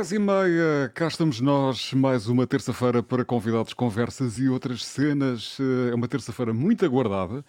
10 e meia, cá estamos nós, mais uma terça-feira para convidados, conversas e outras cenas. Eh, É uma terça-feira muito aguardada.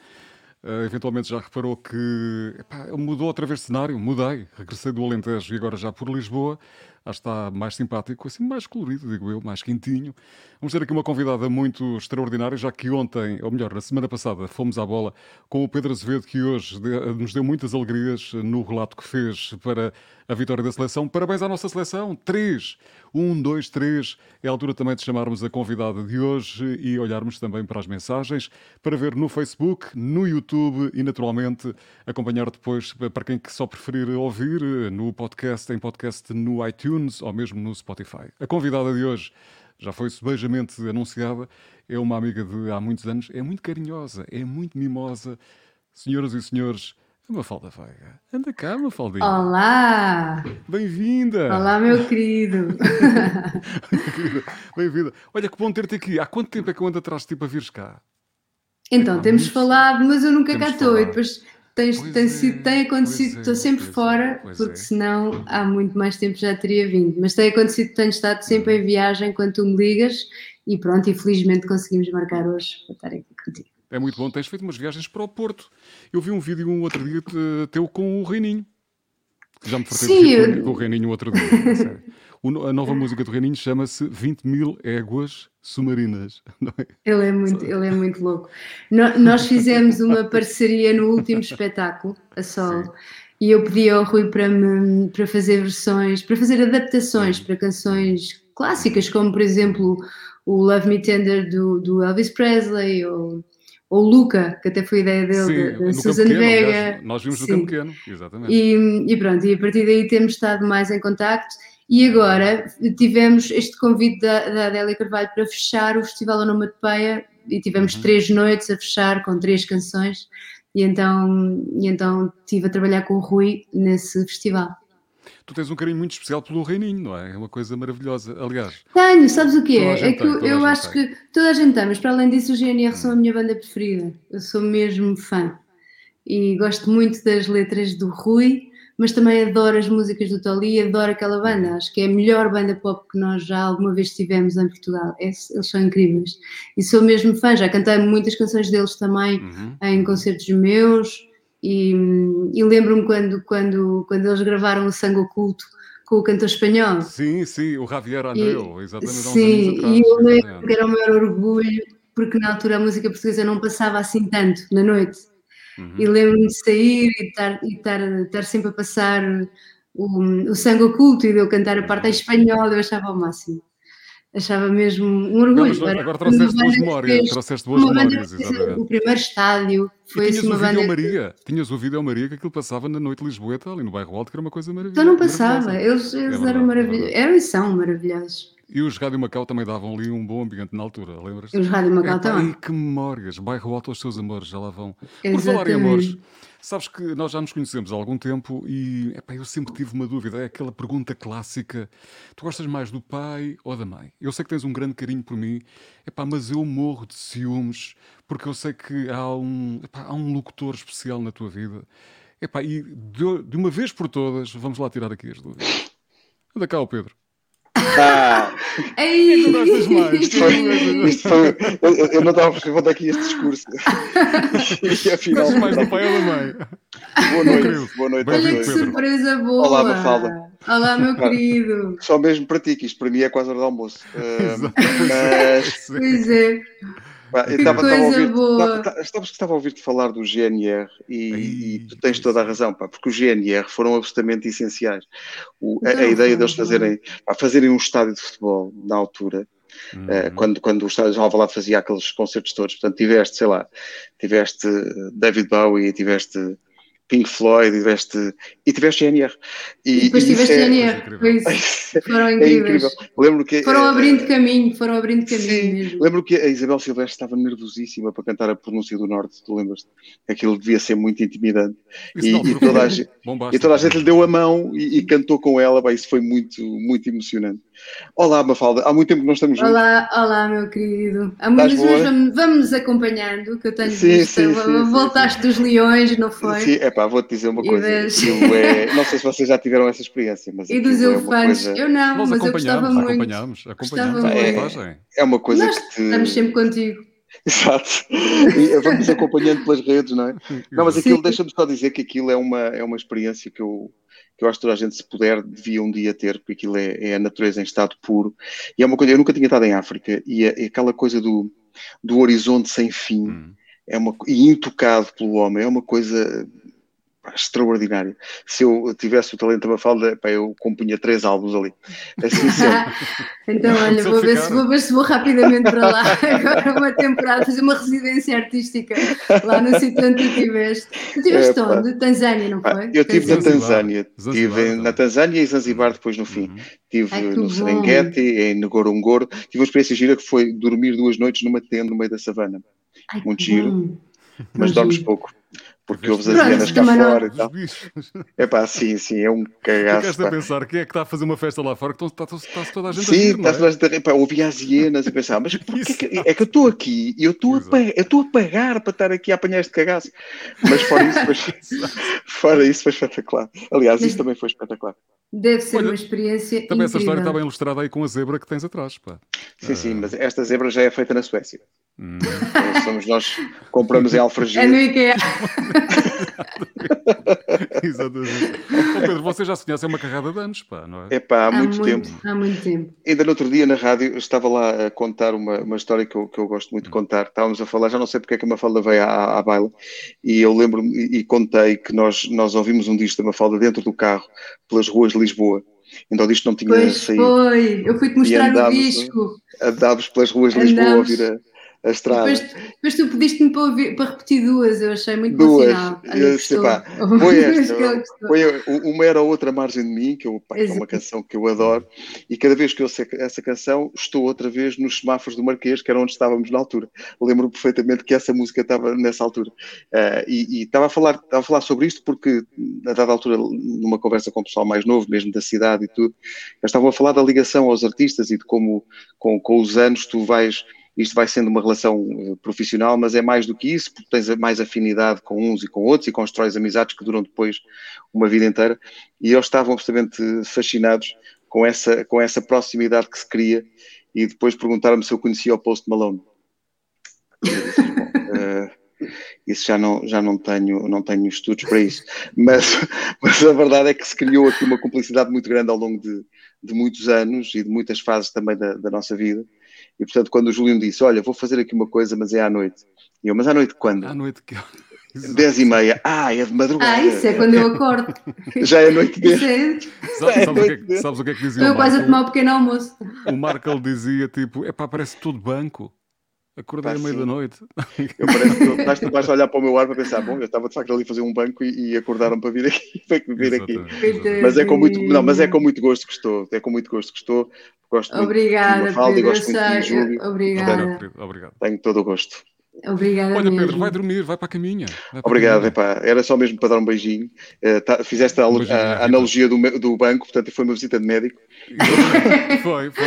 Uh, eventualmente já reparou que epá, mudou outra vez de cenário, mudei, regressei do Alentejo e agora já por Lisboa. Que está mais simpático, assim mais colorido, digo eu, mais quentinho. Vamos ter aqui uma convidada muito extraordinária, já que ontem, ou melhor, na semana passada, fomos à bola com o Pedro Azevedo, que hoje nos deu muitas alegrias no relato que fez para a vitória da seleção. Parabéns à nossa seleção! Três! Um, dois, três. É a altura também de chamarmos a convidada de hoje e olharmos também para as mensagens, para ver no Facebook, no YouTube e, naturalmente, acompanhar depois, para quem que só preferir ouvir, no podcast, em podcast no iTunes ou mesmo no Spotify. A convidada de hoje já foi subejamente anunciada, é uma amiga de há muitos anos, é muito carinhosa, é muito mimosa. Senhoras e senhores, a Mafalda Veiga. Anda cá, Mafaldinha. Olá! Bem-vinda! Olá, meu querido! Bem-vinda. Olha, que bom ter-te aqui. Há quanto tempo é que eu ando atrás de ti para vires cá? Então, Há temos muito- falado, mas eu nunca cá estou. E depois tens, tem, é, tem acontecido, pois é, estou sempre é, fora, porque é. senão há muito mais tempo já teria vindo. Mas tem acontecido tenho estado sempre em viagem quando tu me ligas e pronto, e felizmente conseguimos marcar hoje para estar aqui contigo. É muito bom. Tens feito umas viagens para o Porto. Eu vi um vídeo um outro dia te- teu com o Reininho. Já me fartei Sim, eu- com o Reininho outro dia. a no- nova música do Reininho chama-se 20 mil éguas submarinas. É? Ele é muito, ele é muito louco. No- nós fizemos uma parceria no último espetáculo, a Sol, Sim. e eu pedi ao Rui para, me, para fazer versões, para fazer adaptações para canções clássicas, como por exemplo o Love Me Tender do, do Elvis Presley, ou, ou Luca, que até foi ideia dele, Sim, da, no Susan Pequeno, Vega. aliás, Nós vimos no Sim. Campo Pequeno, exatamente. E, e pronto, e a partir daí temos estado mais em contacto. E agora tivemos este convite da, da Adélia Carvalho para fechar o Festival Onomatopeia e tivemos Uhum. três noites a fechar com três canções. E então, e então estive a trabalhar com o Rui nesse festival. Tu tens um carinho muito especial pelo Reininho, não é? É uma coisa maravilhosa. Aliás, Tenho, sabes o que é? É que tem, eu, acho tem. que toda a gente tem, mas para além disso, o GNR Hum. são a minha banda preferida. Eu sou mesmo fã. E gosto muito das letras do Rui, mas também adoro as músicas do Toli e adoro aquela banda. Acho que é a melhor banda pop que nós já alguma vez tivemos em Portugal. Es- Eles são incríveis. E sou mesmo fã, já cantei muitas canções deles também uhum. em concertos meus e, e lembro-me quando, quando, quando eles gravaram o Sangue Oculto com o cantor espanhol. sim, sim, o Javier Andreu, exatamente Sim, atrás. e eu lembro exatamente. que era o maior orgulho, porque na altura a música portuguesa não passava assim tanto na noite. Uhum. E lembro-me de sair e estar, e estar, estar sempre a passar o, o sangue oculto e de eu cantar a parte em espanhol, eu achava ao máximo. Achava mesmo um orgulho. Não, agora trouxeste boas que memórias, fez- trouxeste boas memórias, que exatamente. O primeiro estádio foi assim uma banda. Maria, tinhas o vídeo Maria que aquilo passava na noite Lisboeta, ali no bairro Alto, que era uma coisa maravilhosa. Então não passava, eles, eles É eram é maravilhosos, eram e são maravilhosos. E os Rádio Macau também davam ali um bom ambiente na altura, lembras? Os Rádio Macau Epá, também. e que memórias, bairro Alto aos seus amores, já lá vão. Por falar em Exatamente. amores, sabes que nós já nos conhecemos há algum tempo e epá, eu sempre tive uma dúvida, é aquela pergunta clássica: tu gostas mais do pai ou da mãe? Eu sei que tens um grande carinho por mim, epá, mas eu morro de ciúmes porque eu sei que há um, epá, há um locutor especial na tua vida. Epá, e de, de uma vez por todas, vamos lá tirar aqui as dúvidas. Anda cá, o Pedro. Ah, Ei! Tu gostas mais? isto foi, isto foi, eu, eu não estava a perceber onde é que ia este discurso. E afinal, Gostas mais do pai ou da mãe? boa noite, boa noite Olha que surpresa boa! Olá, Mafalda. Olá, meu querido! Só mesmo para ti, que isto para mim é quase hora de almoço. Ah, Exato. mas Pois é, Que estava, ouvir, boa. estava, a ouvir-te falar do GNR e, e tu tens toda a razão, pá, porque os GNR foram absolutamente essenciais. O- a, a ideia deles fazerem, pá, fazerem um estádio de futebol na altura Eh, Uhum. quando, quando o Estádio de Alvalade fazia aqueles concertos todos. Portanto, tiveste, sei lá, tiveste eh, David Bowie, tiveste Pink Floyd, tiveste, e tiveste GNR. e depois isso tiveste é- GNR, foi isso. Foram É incríveis. incrível. Lembro que, Foram eh, abrindo caminho, foram abrindo caminho Sim, mesmo. lembro que a Isabel Silvestre estava nervosíssima para cantar a pronúncia do Norte, tu lembras-te? Aquilo devia ser muito intimidante. Isso E, e toda a e toda a gente lhe deu a mão e, e cantou com ela, bem, isso foi muito, muito emocionante. Olá, Mafalda. Há muito tempo que não estamos juntos. Olá, olá, meu querido. Há muitas vezes vamos, acompanhando, que eu tenho sim, visto. Sim, sim, Voltaste dos leões, não foi? Sim, é pá, vou-te dizer uma coisa. É... Não sei se vocês já tiveram essa experiência, mas. E dos elefantes? É coisa... Eu não, Nós mas eu gostava muito. Acompanhamos, acompanhamos. É, é uma coisa Nós que te. Estamos sempre contigo. Exato. E vamos acompanhando pelas redes, não é? Não, mas aquilo, deixa-me só dizer que aquilo é uma, é uma experiência que eu, que eu acho que toda a gente, se puder, devia um dia ter, porque aquilo é, é a natureza em estado puro. E é uma coisa, eu nunca tinha estado em África, e é, é aquela coisa do, do horizonte sem fim, hum. é uma, e intocado pelo homem, é uma coisa extraordinário. Se eu tivesse o talento da Mafalda, pá, eu compunha três álbuns ali. Assim então, olha, vou ver, se, vou ver se vou rapidamente para lá. Agora uma temporada, fazer uma residência artística lá no sítio onde tu estiveste. Tu estiveste é, onde? Tanzânia, não foi? eu estive na Tanzânia. Estive na Tanzânia e Zanzibar depois no fim. Estive uhum. no Serengeti, em Ngorongoro. Tive uma experiência gira que foi dormir duas noites numa tenda no meio da savana. Ai, Muito giro. Mas dormes pouco porque ouves as hienas cá fora e tal. É pá, sim, sim, é um cagaço. Ficaste a pensar, quem é que está a fazer uma festa lá fora? Que está, está, está toda a gente sim, a rir, está toda a gente a rir. Pá, ouvi as hienas e pensar, mas porquê que, é que eu estou aqui e eu estou a, a pagar para estar aqui a apanhar este cagaço? Mas fora isso foi, fora isso foi espetacular. Aliás, isso também foi espetacular. Deve ser Olha, uma experiência Também incrível. essa história está bem ilustrada aí com a zebra que tens atrás, pá. Sim, sim, mas esta zebra já é feita na Suécia. Hum. Então, somos nós compramos em Alfragil. É no IKEA. Exatamente. Oh, Pedro, você já se conhece, é uma carrada de anos, pá, não é? É pá, há, há muito, muito, tempo. Há muito tempo. Ainda no outro dia na rádio estava lá a contar uma, uma história que eu, que eu gosto muito de contar. Estávamos a falar, já não sei porque é que a Mafalda veio à, à baila, e eu lembro-me e, e contei que nós, nós ouvimos um disco da Mafalda dentro do carro, pelas ruas de Lisboa. Então disto não tinha pois saído. Foi, eu fui-te mostrar o disco. Andávamos pelas ruas de Lisboa a ouvir a, a estrada. Depois, depois tu pediste-me para, ouvir, para, repetir duas, eu achei muito duas. Eu pá, foi esta, foi uma era outra margem de mim, que, eu, pá, é uma canção que eu adoro, e cada vez que eu sei essa canção, estou outra vez nos semáforos do Marquês, que era onde estávamos na altura. Lembro perfeitamente que essa música estava nessa altura. Uh, e, e estava, a falar, estava a falar sobre isto porque, a dada altura, numa conversa com o pessoal mais novo, mesmo da cidade e tudo, eles estavam a falar da ligação aos artistas e de como, com, com os anos, tu vais isto vai sendo uma relação eh, profissional, mas é mais do que isso, porque tens mais afinidade com uns e com outros e constróis amizades que duram depois uma vida inteira. E eles estavam absolutamente fascinados com essa, com essa proximidade que se cria e depois perguntaram-me se eu conhecia o Post Malone. Disse, uh, isso já não, já não tenho, não tenho estudos para isso. Mas, mas a verdade é que se criou aqui uma cumplicidade muito grande ao longo de, de muitos anos e de muitas fases também da, da nossa vida. E portanto, quando o Julião disse: Olha, vou fazer aqui uma coisa, mas é à noite. E eu, mas à noite quando? À noite que. Dez e meia. Ah, é de madrugada. Ah, isso é quando eu acordo. Já é noite dele. É... Sabes, sabes, o que é, sabes o que é que dizia Estou quase a tomar um pequeno almoço. O Marco dizia tipo: é pá, parece tudo banco. Acordei à meia da noite. Eu parece que estás, estás a olhar para o meu ar para pensar, bom, eu estava de facto ali a fazer um banco e, e acordaram para vir aqui, para vir aqui. Mas é com muito, não, mas é com muito gosto que estou, é com muito gosto que estou. Gosto obrigada, muito Mafalda Pedro, gosto muito de Júlio. Obrigada. Portanto, obrigado. Tenho todo o gosto. Obrigada Olha, mesmo. Pedro, vai dormir, vai para a caminha. Para Obrigado, a caminha. epá, era só mesmo para dar um beijinho. Uh, tá, fizeste a, Um a- a Rita. analogia do, do banco, portanto foi uma visita de médico. Foi, foi.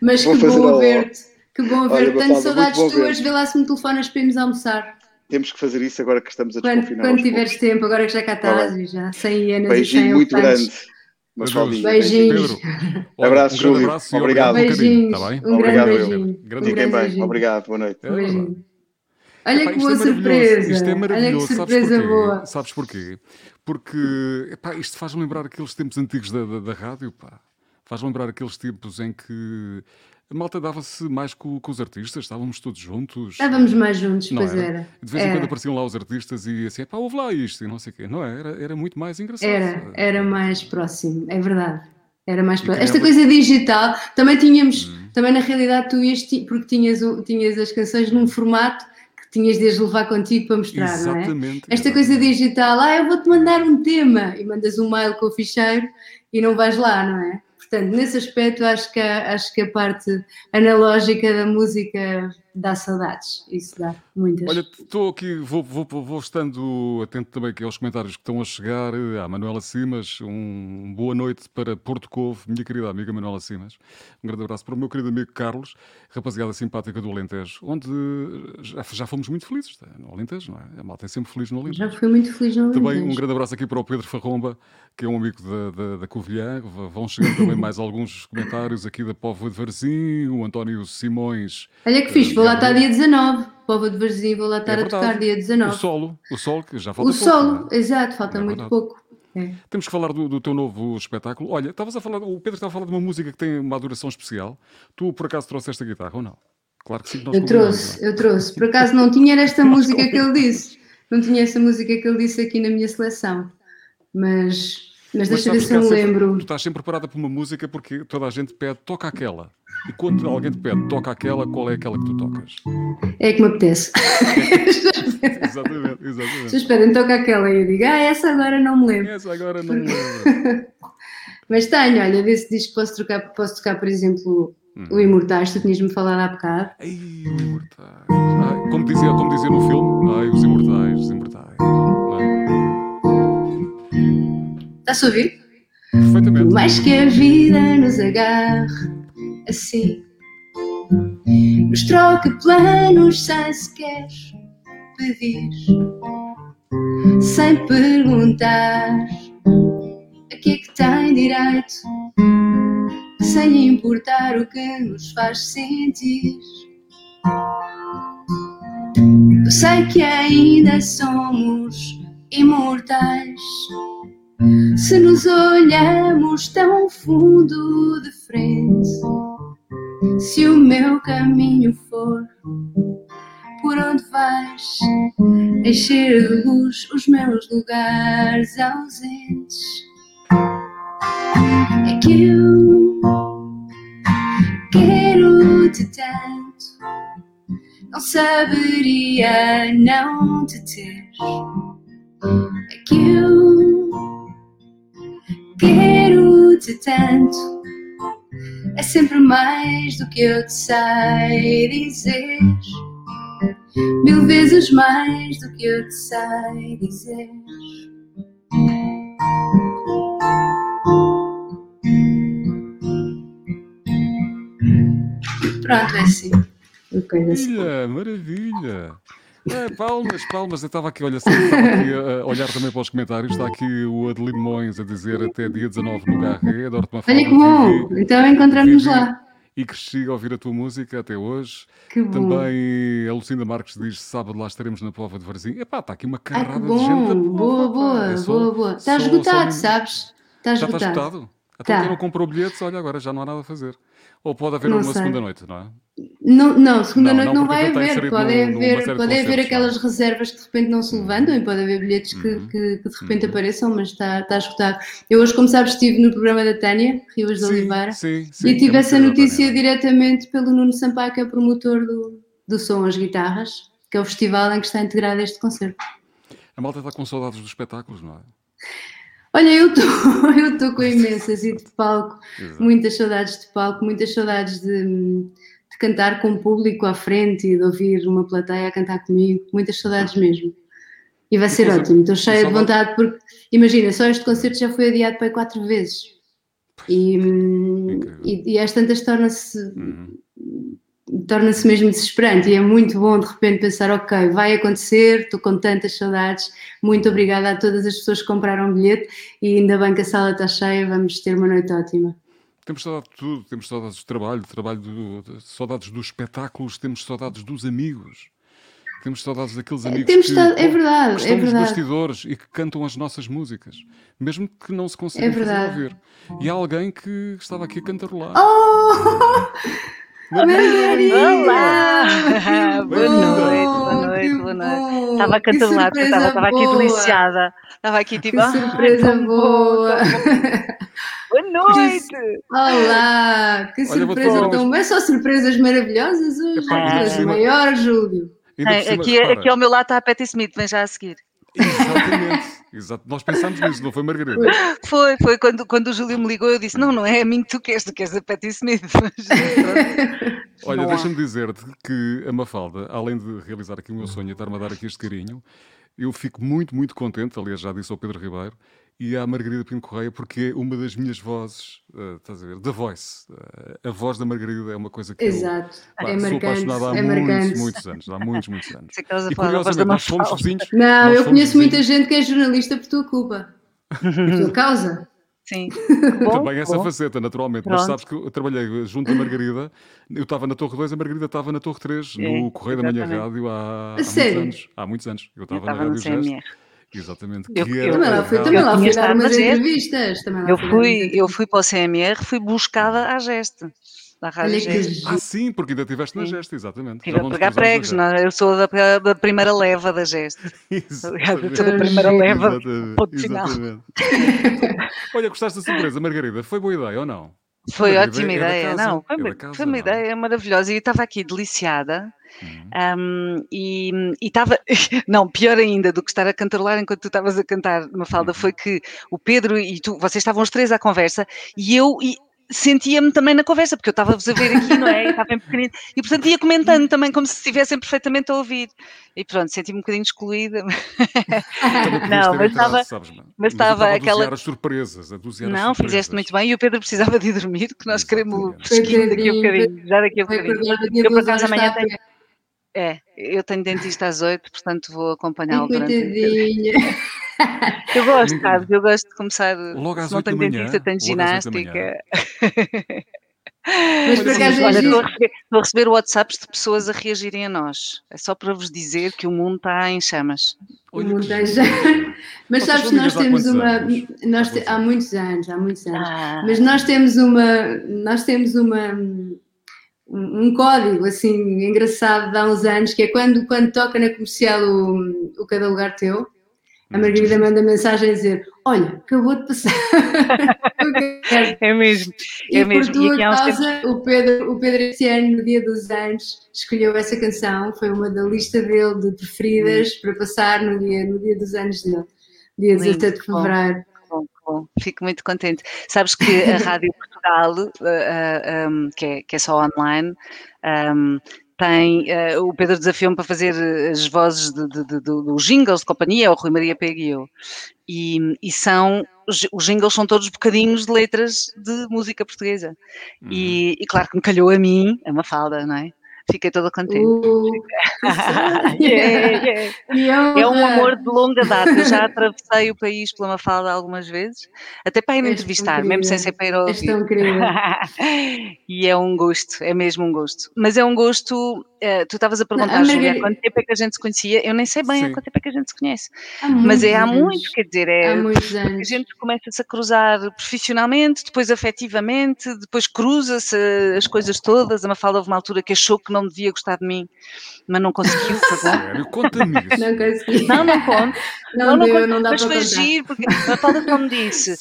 Mas, Mas Vou que fazer bom ver-te. Que bom Olha, ver-te. Tenho saudades tuas. Vê lá se me telefonas para irmos almoçar. Temos que fazer isso agora que estamos a Quando, desconfinar. quando aos tiveres tempo, agora que já cá Tá estás e já sem hienas e sem Beijinho muito grande. Mafaldinha. Beijinhos. Pedro, olha, Abraço, um Júlio. abraço Obrigado. obrigado um bocadinho, Beijinhos. Um Obrigado, grande eu. beijinho. Grande Fiquem grande bem. beijinho. Obrigado, boa noite. É beijinho. Olha Epá, que isto boa é maravilhoso, surpresa. Isto é Olha que maravilhoso, sabes surpresa porquê? boa. Sabes porquê? Porque epá, isto faz-me lembrar aqueles tempos antigos da, da, da rádio, pá. Faz lembrar aqueles tempos em que a malta dava-se mais com, com os artistas, estávamos todos juntos. Estávamos mais juntos, Não pois era? era. De vez em quando apareciam lá os artistas e assim, pá, ouve lá isto e não sei o quê. Não é? Era, era muito mais engraçado. Era, era mais próximo, é verdade. Era mais próximo. Esta coisa digital, também tínhamos, Hum. também na realidade tu ias, porque tinhas, tinhas as canções num formato que tinhas de as levar contigo para mostrar, não é? Exatamente. Esta coisa exatamente. digital, ah, eu vou-te mandar um tema e mandas um mail com o ficheiro e não vais lá, não é? Portanto, nesse aspecto, acho que a, acho que a parte analógica da música dá saudades, isso dá muitas. Olha, estou aqui, vou, vou, vou estando atento também aqui aos comentários que estão a chegar. A Manuela Simas, um boa noite para Porto Covo, minha querida amiga Manuela Simas. Um grande abraço para o meu querido amigo Carlos, rapaziada simpática do Alentejo, onde já, já fomos muito felizes, tá? no Alentejo, não é? A malta é sempre feliz no Alentejo. Já fui muito feliz no Alentejo. Também um grande abraço aqui para o Pedro Farromba, que é um amigo da, da, da Covilhã. Vão chegar também mais alguns comentários aqui da Povo de Varzim, o António Simões. Olha que fixe, vou lá estar dia 19. Povo de Varzim, vou lá estar é a tocar dia 19. O solo, o solo, que já falta o pouco. O solo, é? exato, falta é muito pouco. É. Temos que falar do, do, teu novo espetáculo. Olha, estavas a falar, o Pedro estava a falar de uma música que tem uma duração especial. Tu por acaso trouxeste a guitarra ou não? Claro que sim. eu trouxe, eu trouxe. Por acaso não tinha esta música que ele disse. Não tinha essa música que ele disse aqui na minha seleção. Mas, mas, deixa ver se eu me lembro. Tu estás sempre preparada para uma música porque toda a gente pede, toca aquela. E quando alguém te pede, toca aquela, qual é aquela que tu tocas? É que me apetece. exatamente, exatamente. Vocês pedem, toca aquela e eu digo, ah, essa agora não me lembro. Essa agora não me lembro. Mas tenho, olha, desse disco posso, trocar, posso tocar, por exemplo, hum. o Imortais, tu tinhas-me falado há bocado. Ai, o Imortais. Ai, como, dizia, como dizia no filme, ai, os Imortais, os Imortais. Está-se a ouvir? Perfeitamente. Mais que a vida nos agarre assim. Nos troca planos sem sequer pedir, sem perguntar a que é que tem direito, sem importar o que nos faz sentir. Eu sei que ainda somos imortais. Se nos olhamos tão fundo de frente, se o meu caminho for por onde vais, encher de luz os meus lugares ausentes, é que eu quero-te tanto, não saberia não te ter. É que eu quero-te tanto é sempre mais do que eu te sei dizer. Mil vezes mais do que eu te sei dizer. Pronto, é assim. Maravilha, maravilha. É, palmas, palmas. Eu estava aqui, olha, estava aqui a olhar também para os comentários. Está aqui o Adelino Mões a dizer até dia 19 no Garré, adoro-te uma Olha que bom, então encontramos lá. E cresci a ouvir a tua música até hoje. Que bom. Também a Lucinda Marques diz: sábado lá estaremos na Pova de Varzim. Epá, está aqui uma carrada de gente. Boa, boa, é só, boa, boa. Está esgotado, só... sabes? Está esgotado. Já está esgotado? Até tá. não comprou bilhetes, olha, agora já não há nada a fazer. Ou pode haver não uma sei. segunda noite, não é? Não, não segunda não, noite não, vai haver. Pode haver, pode haver aquelas reservas que de repente não se levantam e pode haver bilhetes que, uhum. que, que de repente uhum. apareçam, mas está, está esgotado. Eu hoje, como sabes, estive no programa da Tânia, Rivas de Oliveira, sim, sim, e tive é essa notícia diretamente pelo Nuno Sampaio, que é promotor do, do Som às Guitarras, que é o festival em que está integrado este concerto. A malta está com saudades dos espetáculos, não é? Olha, eu estou com imensas e de palco, Exato. muitas saudades de palco, muitas saudades de, de, cantar com o público à frente e de ouvir uma plateia a cantar comigo, muitas saudades mesmo. E vai ser ótimo, estou cheia de vontade porque, imagina, só este concerto já foi adiado para quatro vezes. E, e, e às tantas torna-se uhum torna-se mesmo desesperante e é muito bom de repente pensar, ok, vai acontecer, estou com tantas saudades, muito obrigada a todas as pessoas que compraram o bilhete e ainda bem que a sala está cheia, vamos ter uma noite ótima. Temos saudades de tudo, temos saudades do trabalho, do trabalho do, saudades dos espetáculos, temos saudades dos amigos. Temos saudades daqueles amigos temos que, é verdade, que estão é verdade. nos bastidores e que cantam as nossas músicas, mesmo que não se consigam é ouvir. E há alguém que estava aqui a cantarolar. Oh! Olá! Boa noite, boa noite, boa noite. Estava a cantar estava, estava aqui deliciada. Estava aqui tipo. Que ah, surpresa boa! Boa noite! Olá! Que Olha, surpresa tão boa! É só surpresas maravilhosas hoje. É. Maior, Júlio. É, aqui, aqui ao meu lado está a Patty Smith, vem já a seguir. Exatamente. Exato. Nós pensámos nisso, não foi Margarida? Foi, foi quando, quando o Júlio me ligou, eu disse: Não, não é a mim que tu queres, tu queres a Patti Smith. Olha, deixa-me dizer-te que a Mafalda, além de realizar aqui o meu sonho e estar-me a dar aqui este carinho, eu fico muito, muito contente, aliás, já disse ao Pedro Ribeiro, e à Margarida Pinto Correia, porque é uma das minhas vozes, uh, estás a ver, da voice. Uh, a voz da Margarida é uma coisa que Exato. eu pá, é sou apaixonado há é muitos, marcante. muitos anos. Há muitos, muitos anos. E curiosamente, nós fomos vizinhos. Não, eu conheço muita gente que é jornalista por tua culpa. Por tua causa. Sim. Bom, Também essa bom. faceta, naturalmente. Mas Pronto. sabes que eu trabalhei junto da Margarida, eu estava na Torre 2, a Margarida estava na Torre 3, É, no Correio da Manhã exatamente. Rádio há, há muitos sério? anos. Há muitos anos. Eu estava na Rádio Gesto. Exatamente. Eu- que eu- era Também lá fui, rádio- também lá Eu fui tinha dar umas entrevistas. Também lá Eu fui eu fui para o CMR, fui buscada à Geste, da Rádio Geste. Ah, sim, porque ainda estiveste na. Gesta, exatamente. Estive a pegar pregos, Gesta. não, é? eu sou da, da primeira leva da Geste. Aliás, eu sou da Exatamente. primeira leva. Exatamente, ponto final. exatamente. Olha, gostaste da surpresa, Margarida? Foi boa ideia ou não? Foi ótima ideia, não, foi, foi uma ideia maravilhosa e eu estava aqui deliciada Hum. hum, e e estava, não, pior ainda do que estar a cantarolar enquanto tu estavas a cantar, Mafalda, Uhum. foi que o Pedro e tu, vocês estavam os três à conversa e eu e sentia-me também na conversa, porque eu estava-vos a ver aqui, não é? E estava em pequenino, e portanto ia comentando também como se estivessem perfeitamente a ouvir. E pronto, senti-me um bocadinho excluída. Não, mas estava- mas estava aquela- as surpresas, a Não, fizeste muito bem e o Pedro precisava de ir dormir, que nós queremos Exatamente. fresquinho daqui a Coitadinho, bocadinho, já daqui a Vai bocadinho. Eu, por acaso, amanhã tenho- É, eu tenho dentista às 8, portanto vou acompanhá-lo durante. Eu gosto, sabes? Eu gosto de começar. Logo às se não oito da tenho manhã, dentista, tenho oito ginástica. Mas por acaso é Olha, giro. estou a, receber, estou a receber WhatsApps de pessoas a reagirem a nós. É só para vos dizer que o mundo está em chamas. O mundo tem giro. já- Mas sabes que nós temos uma. Nós Há te- Há muitos anos, há muitos anos. Ah, Mas nós temos uma. Nós temos uma. Um código assim engraçado de há uns anos que é quando, quando toca na comercial o, o Cada Lugar Teu, a Margarida manda mensagem a dizer: Olha, acabou de passar. é mesmo. E É por mesmo. E tua uns causa, o Pedro, o Pedro este ano, no dia dos anos, escolheu essa canção, foi uma da lista dele de preferidas para passar no dia, no dia dos anos dele, dia Lindo, 17 de fevereiro. Bom, bom, fico muito contente. Sabes que a Rádio Portugal, uh, uh, um, que, é, que é só online, um, tem uh, o Pedro desafiou-me para fazer as vozes de, de, de, dos jingles de companhia, o Rui Maria Peguiu. E, e são os jingles são todos bocadinhos de letras de música portuguesa. Uhum. E, e claro que me calhou a mim, a Mafalda, não é? Fiquei toda contente. Uh, Yeah, yeah. que É um amor de longa data. Eu já atravessei o país pela Mafalda algumas vezes, até para ir me entrevistar, mesmo sem ser para ir ouvir. E é um gosto, é mesmo um gosto. Mas é um gosto. Eh, tu estavas a perguntar, a há Margarida- quanto tempo é que a gente se conhecia? Eu nem sei bem há quanto tempo é que a gente se conhece. Há Mas é há muito, anos. quer dizer, é. Há muitos A anos. gente começa-se a cruzar profissionalmente, depois afetivamente, depois cruza-se as coisas todas. A Mafalda houve uma altura que achou que não devia gostar de mim, mas não conseguiu. Sério, conta-me isso. Não consegui. Não, não conto. Não, não, deu, conto, não dá mas para foi giro, porque a Mafalda só me disse,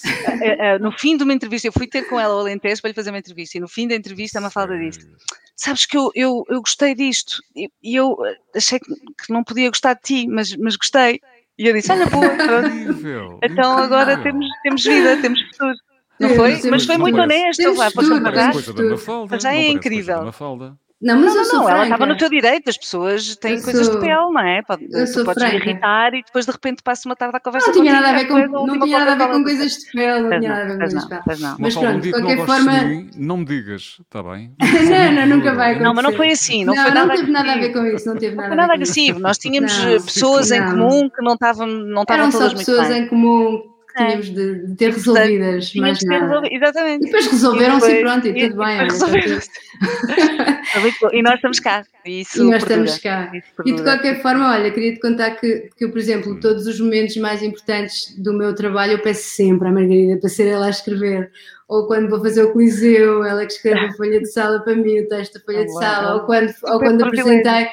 eh, eh, no fim de uma entrevista, eu fui ter com ela ao Alentejo para lhe fazer uma entrevista, e no fim da entrevista a Mafalda disse, sabes que eu, eu, eu gostei disto, e e eu eh, achei que que não podia gostar de ti, mas, mas gostei. E eu disse, olha, boa, pronto. Incrível, Então agora temos, temos vida, temos futuro. Não Temos, foi? Mas foi muito honesto, vá, para. Já é incrível. Não, mas Não, eu não, sou não, ela estava no teu direito, as pessoas têm Eu coisas sou- de pele, não é? Pode, eu tu sou podes franca. irritar e depois de repente passa uma tarde à conversa Não tinha nada a ver com, a não tinha nada a ver com coisas de pele, não tinha não, nada a ver com coisas não, de pele. não. Mas pronto, de não qualquer forma. de mim, não me digas, está bem? Não, não, nunca vai Não, mas não foi acontecer. assim, não, Não, foi não nada teve nada a ver com isso, não teve Não nada foi a ver nada com isso. agressivo, nós tínhamos Não, pessoas em não. comum que não estavam, não estavam Eram só todas muito pessoas bem. em comum que É. tínhamos de, de ter E, resolvidas, ter nada. exatamente. E depois resolveram-se e depois- pronto, e e- tudo e bem. bom. E nós estamos cá. E isso E nós perdura. estamos cá. E de qualquer forma, olha, queria te contar que, que eu, por exemplo, todos os momentos mais importantes do meu trabalho eu peço sempre à Margarida para ser ela a escrever. Ou quando vou fazer o Coliseu, ela que escreve a folha de sala para mim, o texto da folha de sala. Ou quando, ou quando apresentei.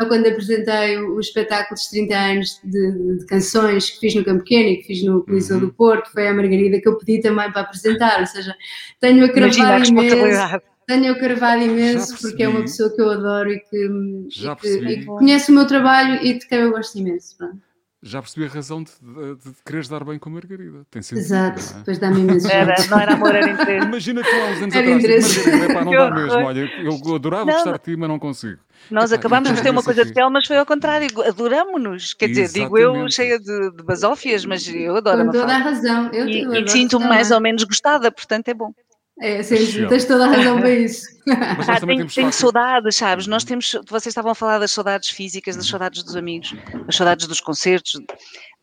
Ou quando apresentei o, o espetáculo dos 30 anos de, de- de canções que fiz no Campo Pequeno e que fiz no Coliseu Uhum. do Porto, foi a Margarida que eu pedi também para apresentar. Ou seja, tenho a cravar imenso tenho a carvado imenso porque é uma pessoa que eu adoro e que, e que- e que conhece o meu trabalho e de quem eu gosto imenso. pronto. Já percebi a razão de, de, de quereres dar bem com a Margarida. Tem sentido. Exato, é? depois dá-me imenso era, Não era amor, era interesse. Imagina tu há uns anos era atrás, Margarida, epá, não dá mesmo. Olha, eu adorava não, gostar de ti, mas não consigo. Nós epá, acabámos de ter uma coisa de pele, mas foi ao contrário. Adorámos-nos. Quer dizer, Exatamente. digo eu cheia de, de basófias, mas eu adoro. Com toda a razão. Eu, e, e sinto-me mais ou menos gostada, portanto é bom. É, sim, tens toda a razão para isso. Mas ah, tenho, tenho saudades, sabes? Nós temos, vocês estavam a falar das saudades físicas, das saudades dos amigos, das saudades dos concertos,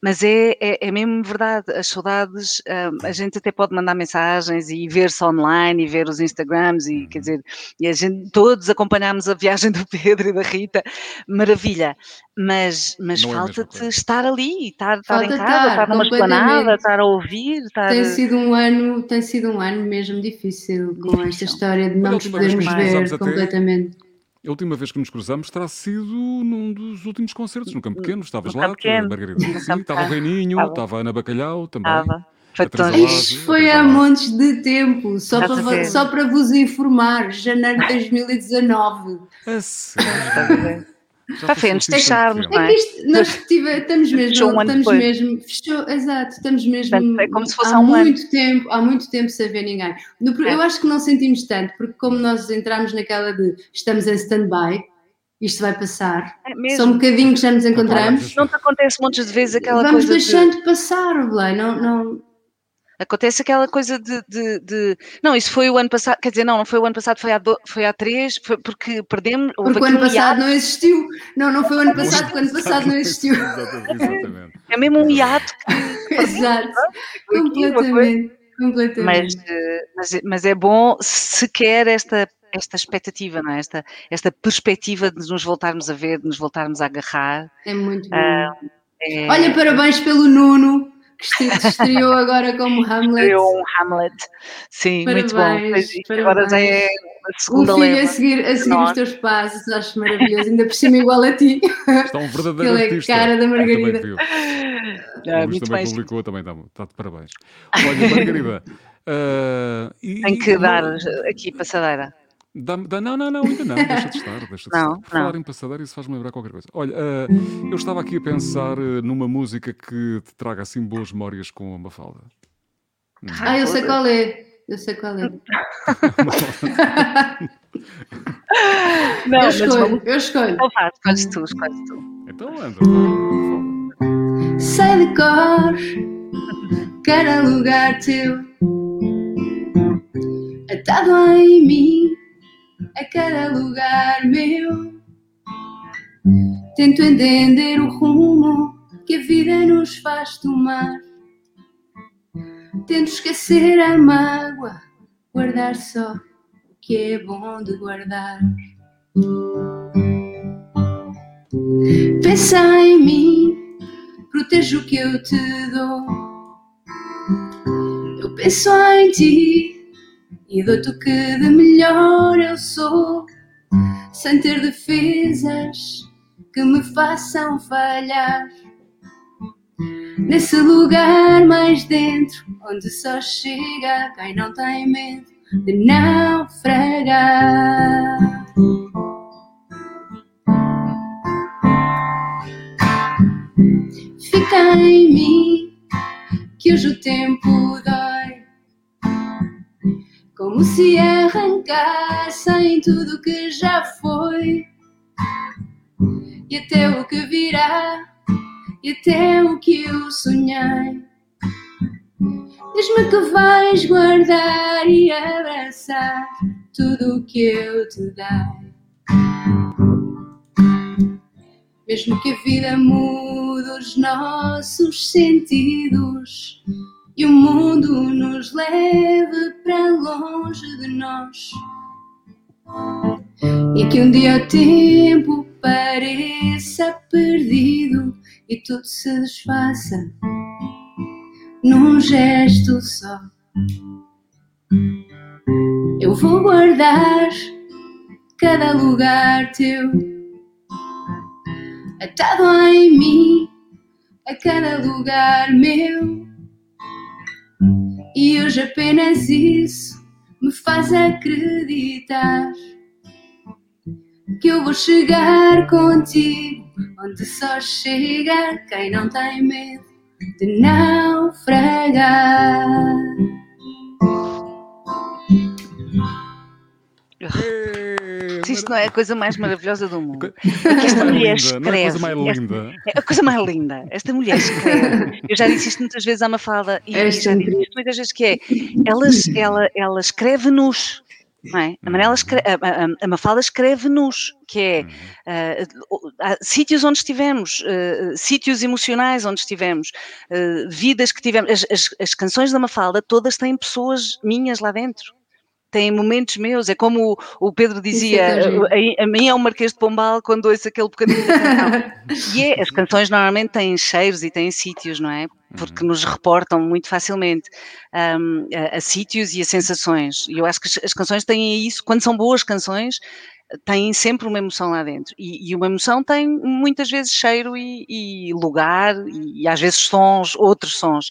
mas é, é, é, mesmo verdade, as saudades, um, a gente até pode mandar mensagens e ver-se online e ver os Instagrams e quer uhum. dizer, e a gente, todos acompanhamos a viagem do Pedro e da Rita, maravilha, mas, mas é falta-te estar ali, estar, estar em casa, estar, estar numa esplanada, estar a ouvir. Estar... Tem sido um ano, tem sido um ano mesmo difícil com difícil. esta história de não nos podermos ver completamente. A última vez que nos cruzamos terá sido num dos últimos concertos, no Campo Pequeno. Estavas no lá, pequeno. Margarida sim, estava o Reininho, estava a Ana Bacalhau também. Estava. Isto foi há montes de tempo, só para, só para vos informar, janeiro de 2019. A sério? Está feio-nos deixarmos, não é? é isto, nós tive, estamos mesmo, um estamos mesmo, fechou, exato, estamos mesmo é como se fosse há um muito ano. tempo, há muito tempo sem ver ninguém. No, é. Eu acho que não sentimos tanto, porque como nós entramos naquela de estamos em stand-by, isto vai passar. É Só um bocadinho que já nos encontramos. Não te acontece muitas vezes aquela Vamos coisa. Vamos deixando de... passar, Blay, não, não Acontece aquela coisa de, de, de, Não, isso foi o ano passado, quer dizer, não, não foi o ano passado, foi há, do, foi há três, foi porque perdemos. Porque o ano passado não existiu. Não, não foi o ano passado, porque o ano passado não existiu. Exatamente. É mesmo um hiato que. Exato. completamente. completamente. Mas, mas, mas é bom se quer esta esta expectativa, não é? esta, esta perspectiva de nos voltarmos a ver, de nos voltarmos a agarrar. É muito bom. Ah, é... Olha, parabéns pelo Nuno que estreou agora como Hamlet. Estreou um Hamlet, sim, parabéns, muito bom. Mas agora já é a segunda um filho a seguir, a seguir os teus passos, acho maravilhoso, ainda por cima igual a ti. Está um verdadeiro Ele artista. é a cara da Margarida. Ah, o também publicou, também está, está de parabéns. Olha, Margarida. Uh, e, Tem que dar aqui passadeira. Dá, dá, não, não, não, ainda não, deixa de estar. Deixa de não, estar. Por falar em passadeira, isso faz-me lembrar qualquer coisa. Olha, uh, eu estava aqui a pensar uh, numa música que te traga assim boas memórias com a Mafalda. Hum. Ah, eu sei qual é. Eu sei qual é. não, eu escolho, eu escolho. Então faz, escolhes tu, escolhes tu. Então anda, Mafalda. Sei de cor cada lugar teu atado em mim cada lugar meu. Tento entender o rumo que a vida nos faz tomar. Tento esquecer a mágoa, guardar só o que é bom de guardar. Pensa em mim, protejo o que eu te dou. Eu penso em ti e dou-te o que de melhor eu sou, sem ter defesas que me façam falhar. Nesse lugar mais dentro, onde só chega quem não tem medo de naufragar. Fica em mim que hoje o tempo dói como se arrancassem tudo que já foi e até o que virá e até o que eu sonhei. Diz-me que vais guardar e abraçar tudo o que eu te dei. Mesmo que a vida mude os nossos sentidos e o mundo nos leve para longe de nós. E que um dia o tempo pareça perdido e tudo se desfaça num gesto só. Eu vou guardar cada lugar teu, atado em mim, a cada lugar meu e hoje apenas isso me faz acreditar que eu vou chegar contigo onde só chega quem não tem medo de naufragar. Isto não é a coisa mais maravilhosa do mundo. É esta mulher escreve. Não é a coisa mais linda. é a coisa mais linda. Esta mulher escreve. Eu já disse isto muitas vezes à Mafalda e, e já disse isto muitas vezes que é. Ela, ela, ela escreve-nos. É? A, Manela escreve, a, a, a Mafalda escreve-nos, que é uh, sítios onde estivemos, uh, sítios emocionais onde estivemos, uh, vidas que tivemos. As, as, as canções da Mafalda todas têm pessoas minhas lá dentro têm momentos meus, é como o, o Pedro dizia, é a, a, mim é o Marquês de Pombal quando ouço aquele bocadinho da canção. e é, as canções normalmente têm cheiros e têm sítios, não é? Porque uhum. nos reportam muito facilmente um, a, a, sítios e a sensações. E eu acho que as, as canções têm isso, quando são boas canções, têm sempre uma emoção lá dentro. E, e uma emoção tem muitas vezes cheiro e, e lugar, e, e, às vezes sons, outros sons.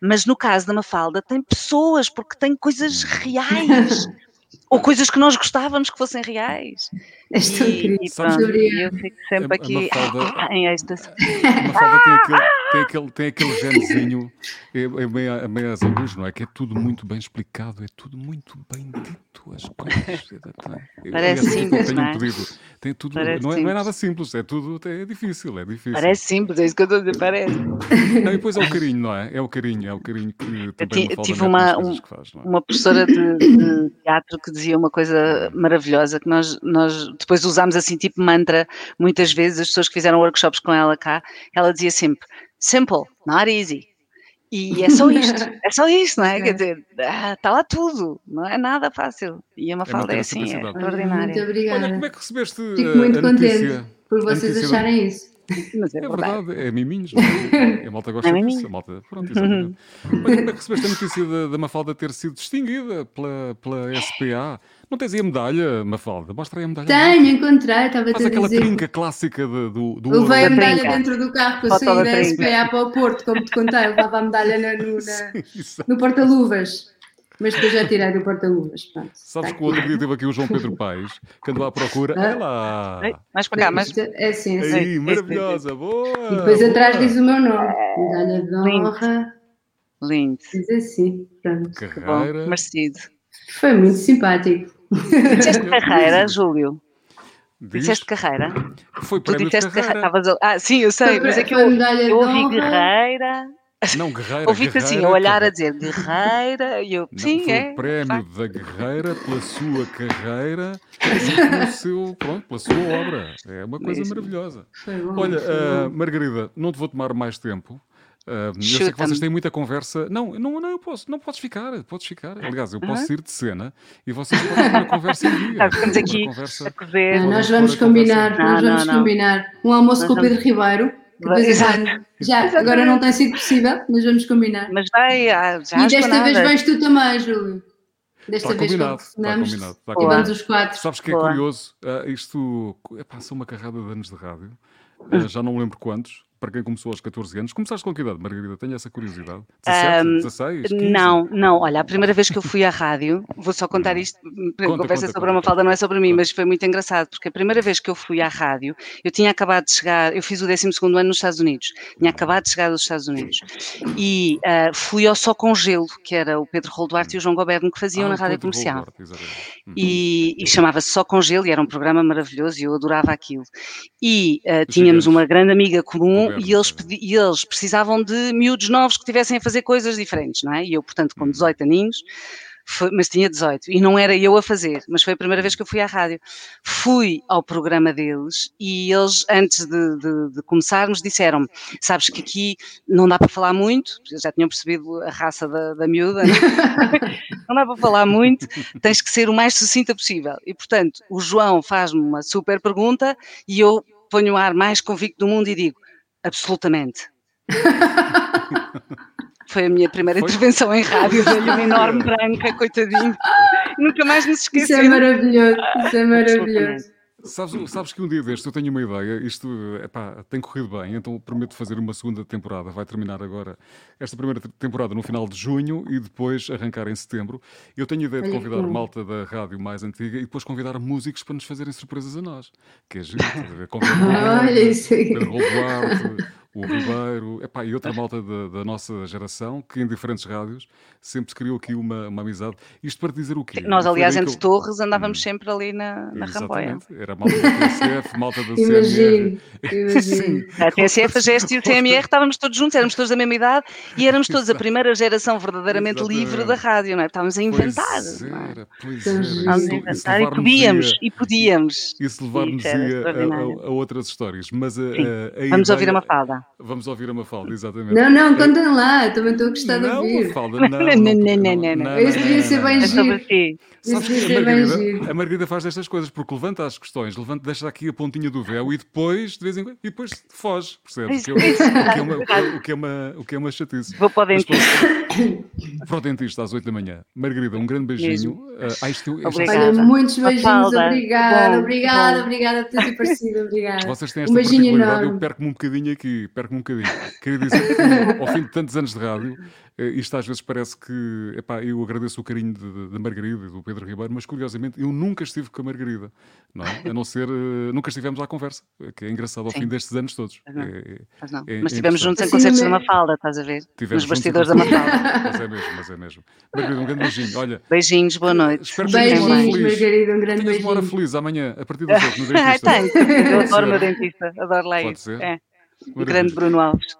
Mas no caso da Mafalda, tem pessoas, porque tem coisas reais. ou coisas que nós gostávamos que fossem reais. E, e pronto, eu fico sempre aqui Mafalda, em êxtase. A Mafalda tem aquele, tem aquele, tem aquele genezinho, é, é meio, é meio às luz, não é? Que é tudo muito bem explicado, é tudo muito bem dito, as coisas. Parece eu, simples, tenho não é? pedido. Tem tudo, não, é, não é nada simples, é tudo, é difícil, é difícil. Parece simples, é isso que eu estou a dizer, parece. Não, e depois é o carinho, não é? É o carinho, é o carinho que também eu tive uma, um, faz, é? uma professora de, de, teatro que dizia uma coisa maravilhosa, que nós, nós depois usámos assim tipo mantra, muitas vezes, as pessoas que fizeram workshops com ela cá, ela dizia sempre, simple, not easy. E é só isto, é só isto, não é? é. Quer dizer, está ah, lá tudo, não é nada fácil. E a Mafalda é, é assim, é extraordinária. Muito obrigada. Olha, como é que recebeste Fico muito contente por vocês acharem isso. Mas é, é verdade, é miminhos, é? A malta gosta é disso. A malta, pronto, exatamente. Olha, como é que recebeste a notícia da, da Mafalda ter sido distinguida pela, pela SPA? Não tens aí a medalha, Mafalda? Mostra aí a medalha. Tenho, encontrei, estava a dizer. aquela trinca clássica de, do, do Levei a medalha dentro do carro para sair da SPA para o Porto, como te contei, levava a medalha no, na, no porta-luvas. Mas depois já tirei do porta-luvas. Sabes tá que o outro dia teve aqui o João Pedro Paes, que andou à procura. É lá! Mais para cá, mais. É sim, é sim. Aí, maravilhosa, boa! E depois boa. atrás diz o meu nome. Medalha de honra. Lindo. Diz assim, pronto. Carreira. Bom, merecido. Foi muito simpático. Disseste carreira, Júlio? Diz? Disseste carreira? Foi para de carreira. carreira. Ah, sim, eu sei, mas é que eu, eu ouvi guerreira. Não, guerreira. Ouvi-te assim, a olhar a dizer guerreira, e eu, não, sim, foi é. o prémio da guerreira pela sua carreira e pelo seu, pronto, pela sua obra. É uma coisa Mesmo. maravilhosa. Bom, Olha, uh, Margarida, não te vou tomar mais tempo. Uh, eu sei que vocês têm muita conversa. Não, não, não, eu posso, não podes ficar, podes ficar. Aliás, eu posso ir de cena e vocês podem ter a conversa em dia. Estamos aqui conversa, a Não, nós vamos combinar, nós vamos não, combinar um almoço com o Pedro Ribeiro. Exato. Já, agora não tem sido possível, mas vamos combinar. Mas vai, já E desta vez vais tu também, Júlio. Desta está vez combinado, está combinado, está combinado. vamos os quatro. Sabes que é Boa. curioso? Uh, isto é, passa uma carrada de anos de rádio. Uh, já não me lembro quantos para quem começou aos 14 anos. Começaste com que idade, Margarida? Tenho essa curiosidade. 17, um, 16? 15? Não, não. Olha, a primeira vez que eu fui à rádio, vou só contar hum. isto, conta, conversa conta, sobre conta. uma falda não é sobre mim, mas foi muito engraçado, porque a primeira vez que eu fui à rádio, eu tinha acabado de chegar, eu fiz o 12 ano nos Estados Unidos, tinha acabado de chegar dos Estados Unidos, e uh, fui ao Só com Gelo, que era o Pedro Rolduarte e o João Goberno que faziam ah, na rádio comercial. Uhum. E, e chamava-se Só com Gelo, e era um programa maravilhoso, e eu adorava aquilo. E uh, tínhamos uma grande amiga comum, e eles e eles precisavam de miúdos novos que tivessem a fazer coisas diferentes, não é? E eu, portanto, com 18 uhum. aninhos, foi, mas tinha 18, e não era eu a fazer, mas foi a primeira vez que eu fui à rádio. Fui ao programa deles e eles, antes de, de, de começarmos, disseram-me: Sabes que aqui não dá para falar muito, já tinham percebido a raça da, da miúda, não, é? não dá para falar muito, tens que ser o mais sucinta possível. E, portanto, o João faz-me uma super pergunta e eu ponho o ar mais convicto do mundo e digo: Absolutamente. Foi a minha primeira Foi? intervenção em rádio, dei uma enorme branca, coitadinho. Nunca mais nos esquecemos. Isso é maravilhoso, isso é maravilhoso. Sabes, sabes que um dia deste eu tenho uma ideia, isto epá, tem corrido bem, então prometo fazer uma segunda temporada. Vai terminar agora esta primeira temporada no final de junho e depois arrancar em setembro. Eu tenho a ideia de convidar malta da rádio mais antiga e depois convidar músicos para nos fazerem surpresas a nós. Que é giro, convidar Pedro Duarte, o Ribeiro, epá, e outra malta da, da, nossa geração, que em diferentes rádios sempre se criou aqui uma, uma amizade. Isto para dizer o quê? Nós, aliás, entre eu... Torres andávamos hum. sempre ali na, na Ramboia. Era malta da TSF, malta da CMR. Sim. A TSF, a GEST e o TMR estávamos todos juntos, éramos todos da mesma idade e éramos todos a primeira geração verdadeiramente Exatamente. livre da rádio, não é? Estávamos a inventar. Pois era, pois era. Estávamos a inventar e podíamos, e podíamos. Isso levar-nos a, a, a, outras histórias. Mas a, a, a Vamos ideia... ouvir a Mafalda. Vamos ouvir a Mafalda, exatamente. Não, não, contem lá, também estou a gostar não, de ouvir. Mafalda, não, não, não, não, não, não, Isso devia ser bem giro. Sabes que a Margarida, a Margarida faz destas coisas, porque levanta as questões, levanta, deixa aqui a pontinha do véu e depois, de vez em quando, e depois foge, percebes? O que, é uma, o, que é uma, o que é uma chatice. Vou para o dentista. Para o dentista às 8 da manhã. Margarida, um grande beijinho. Uh, ah, isto, Olha, muitos beijinhos, obrigada, obrigada, obrigada por ter aparecido, obrigada. Vocês têm esta um particularidade, eu perco-me um bocadinho aqui, perco-me um bocadinho. Queria dizer que, ao fim de tantos anos de rádio, isto às vezes parece que, epá, eu agradeço o carinho da Margarida e do Pedro Ribeiro, mas curiosamente eu nunca estive com a Margarida, não é? A não ser, uh, nunca estivemos à conversa, que é engraçado ao Sim. fim destes anos todos. Mas, é, mas, não. É, mas estivemos juntos em concertos da Mafalda, estás a ver? Tivemos Nos bastidores da Mafalda. Mas é mesmo, mas é mesmo. Margarida, um grande beijinho. Olha, Beijinhos, boa noite. Espero Beijinhos, Margarida, um grande beijinho. uma hora feliz amanhã, a partir das 8 no dentista. Tenho, eu adoro o meu dentista, adoro lá Pode ser? É. O grande Bruno Alves.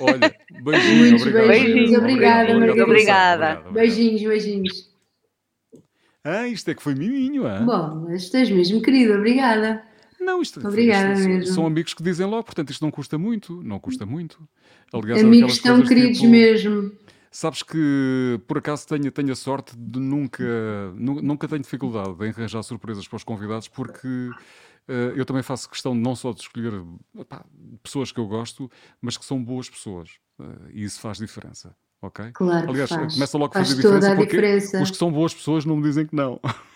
Olha, beijinhos, obrigado. beijinhos. Obrigada, Margarida. Obrigada. Beijinhos, beijinhos. Ah, isto é que foi miminho, ah? Bom, estás mesmo querido, obrigada. Não, isto, Obrigada isto, mesmo. São amigos que dizem logo, portanto isto não custa muito, não custa muito. Aliás, amigos tão queridos tipo, mesmo. Sabes que por acaso tenho, tenho a sorte de nunca, nunca tenho dificuldade em arranjar surpresas para os convidados porque eu também faço questão não só de escolher pessoas que eu gosto, mas que são boas pessoas. Uh, e isso faz diferença. Ok? Claro Aliás, faz. começa logo a faz fazer diferença toda a porque diferença. os que são boas pessoas não me dizem que não.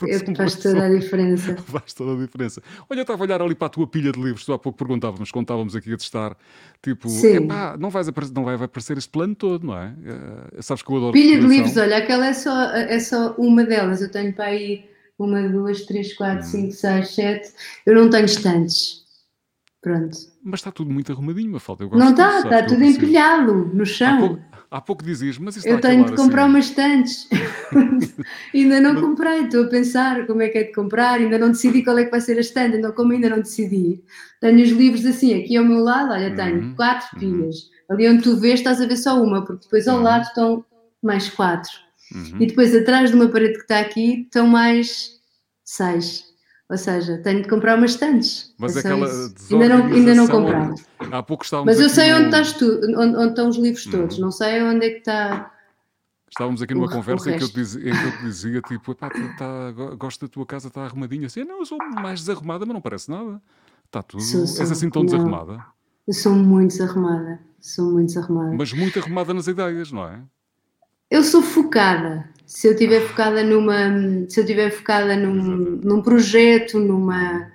Eu, faz toda a diferença. Faz toda a diferença. Olha, eu estava a olhar ali para a tua pilha de livros, tu há pouco perguntávamos, quando estávamos aqui a testar, tipo, epá, não, vais aparecer, não vai aparecer este plano todo, não é? Uh, sabes que eu adoro Pilha de livros, olha, aquela é só, é só uma delas, eu tenho para aí uma, duas, três, quatro, hum. cinco, seis, sete, eu não tenho estantes. Pronto. Mas está tudo muito arrumadinho, uma falta. não está, está tudo empilhado no chão. Há pouco, há pouco dizias, mas isso Eu tenho de comprar assim. umas estantes. ainda não mas... comprei, estou a pensar como é que é de comprar, ainda não decidi qual é que vai ser a estante, então, como ainda não decidi, tenho os livros assim, aqui ao meu lado, olha, tenho uhum. quatro uhum. pilhas. Ali onde tu vês, estás a ver só uma, porque depois ao uhum. lado estão mais quatro. Uhum. E depois atrás de uma parede que está aqui estão mais seis. Ou seja, tenho de comprar umas estantes. Mas é aquela ainda não, ainda não comprei. Há pouco estávamos Mas eu sei onde, estás tu, onde, onde, estão os livros uhum. todos, não sei onde é que está. Estávamos aqui numa o, conversa o em, que eu dizia, em que eu te dizia, tipo, pá, tá, gosto da tua casa, está arrumadinha assim. Não, eu sou mais desarrumada, mas não parece nada. Está tudo. Sou, sou. És assim tão não. desarrumada? Eu sou muito desarrumada. Sou muito desarrumada. Mas muito arrumada nas ideias, não é? Eu sou focada se eu estiver focada numa se eu estiver focada num, num projeto numa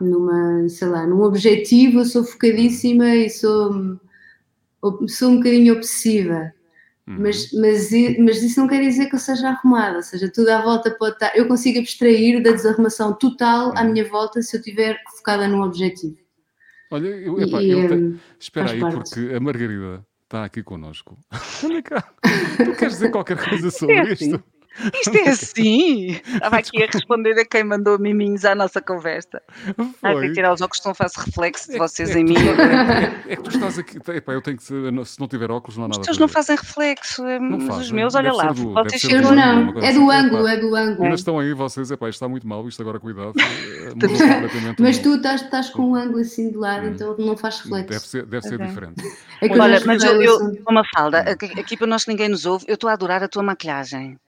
numa sei lá num objetivo eu sou focadíssima e sou sou um bocadinho obsessiva uhum. mas, mas, mas isso não quer dizer que eu seja arrumada, ou seja, tudo à volta pode estar. Eu consigo abstrair da desarrumação total à uhum. minha volta se eu estiver focada num objetivo. Olha, eu, e, eu te... Hum, espera aí, parte. porque a Margarida está aqui connosco. Anda cá. Tu queres dizer qualquer coisa sobre é assim. isto? Isto é assim! Estava aqui a responder a quem mandou miminhos à nossa conversa. Foi. Ah, tenho que tirar os óculos, não faço reflexo de é, vocês é em mim. É, é, que tu estás aqui. Epá, eu tenho que, se não tiver óculos, não há nada. Os teus não fazem reflexo, é, não mas os meus, olha lá. Do, vocês chegam. Não, é do ângulo, é do ângulo. Ainda estão aí vocês, epá, isto está muito mal, isto agora cuidado. mas tu estás, estás com um ângulo assim de lado, hum. então não faz reflexo. Deve ser, deve ser diferente. Olha, mas eu, eu, uma falda, aqui para nós ninguém nos ouve, eu estou a adorar a tua maquilhagem.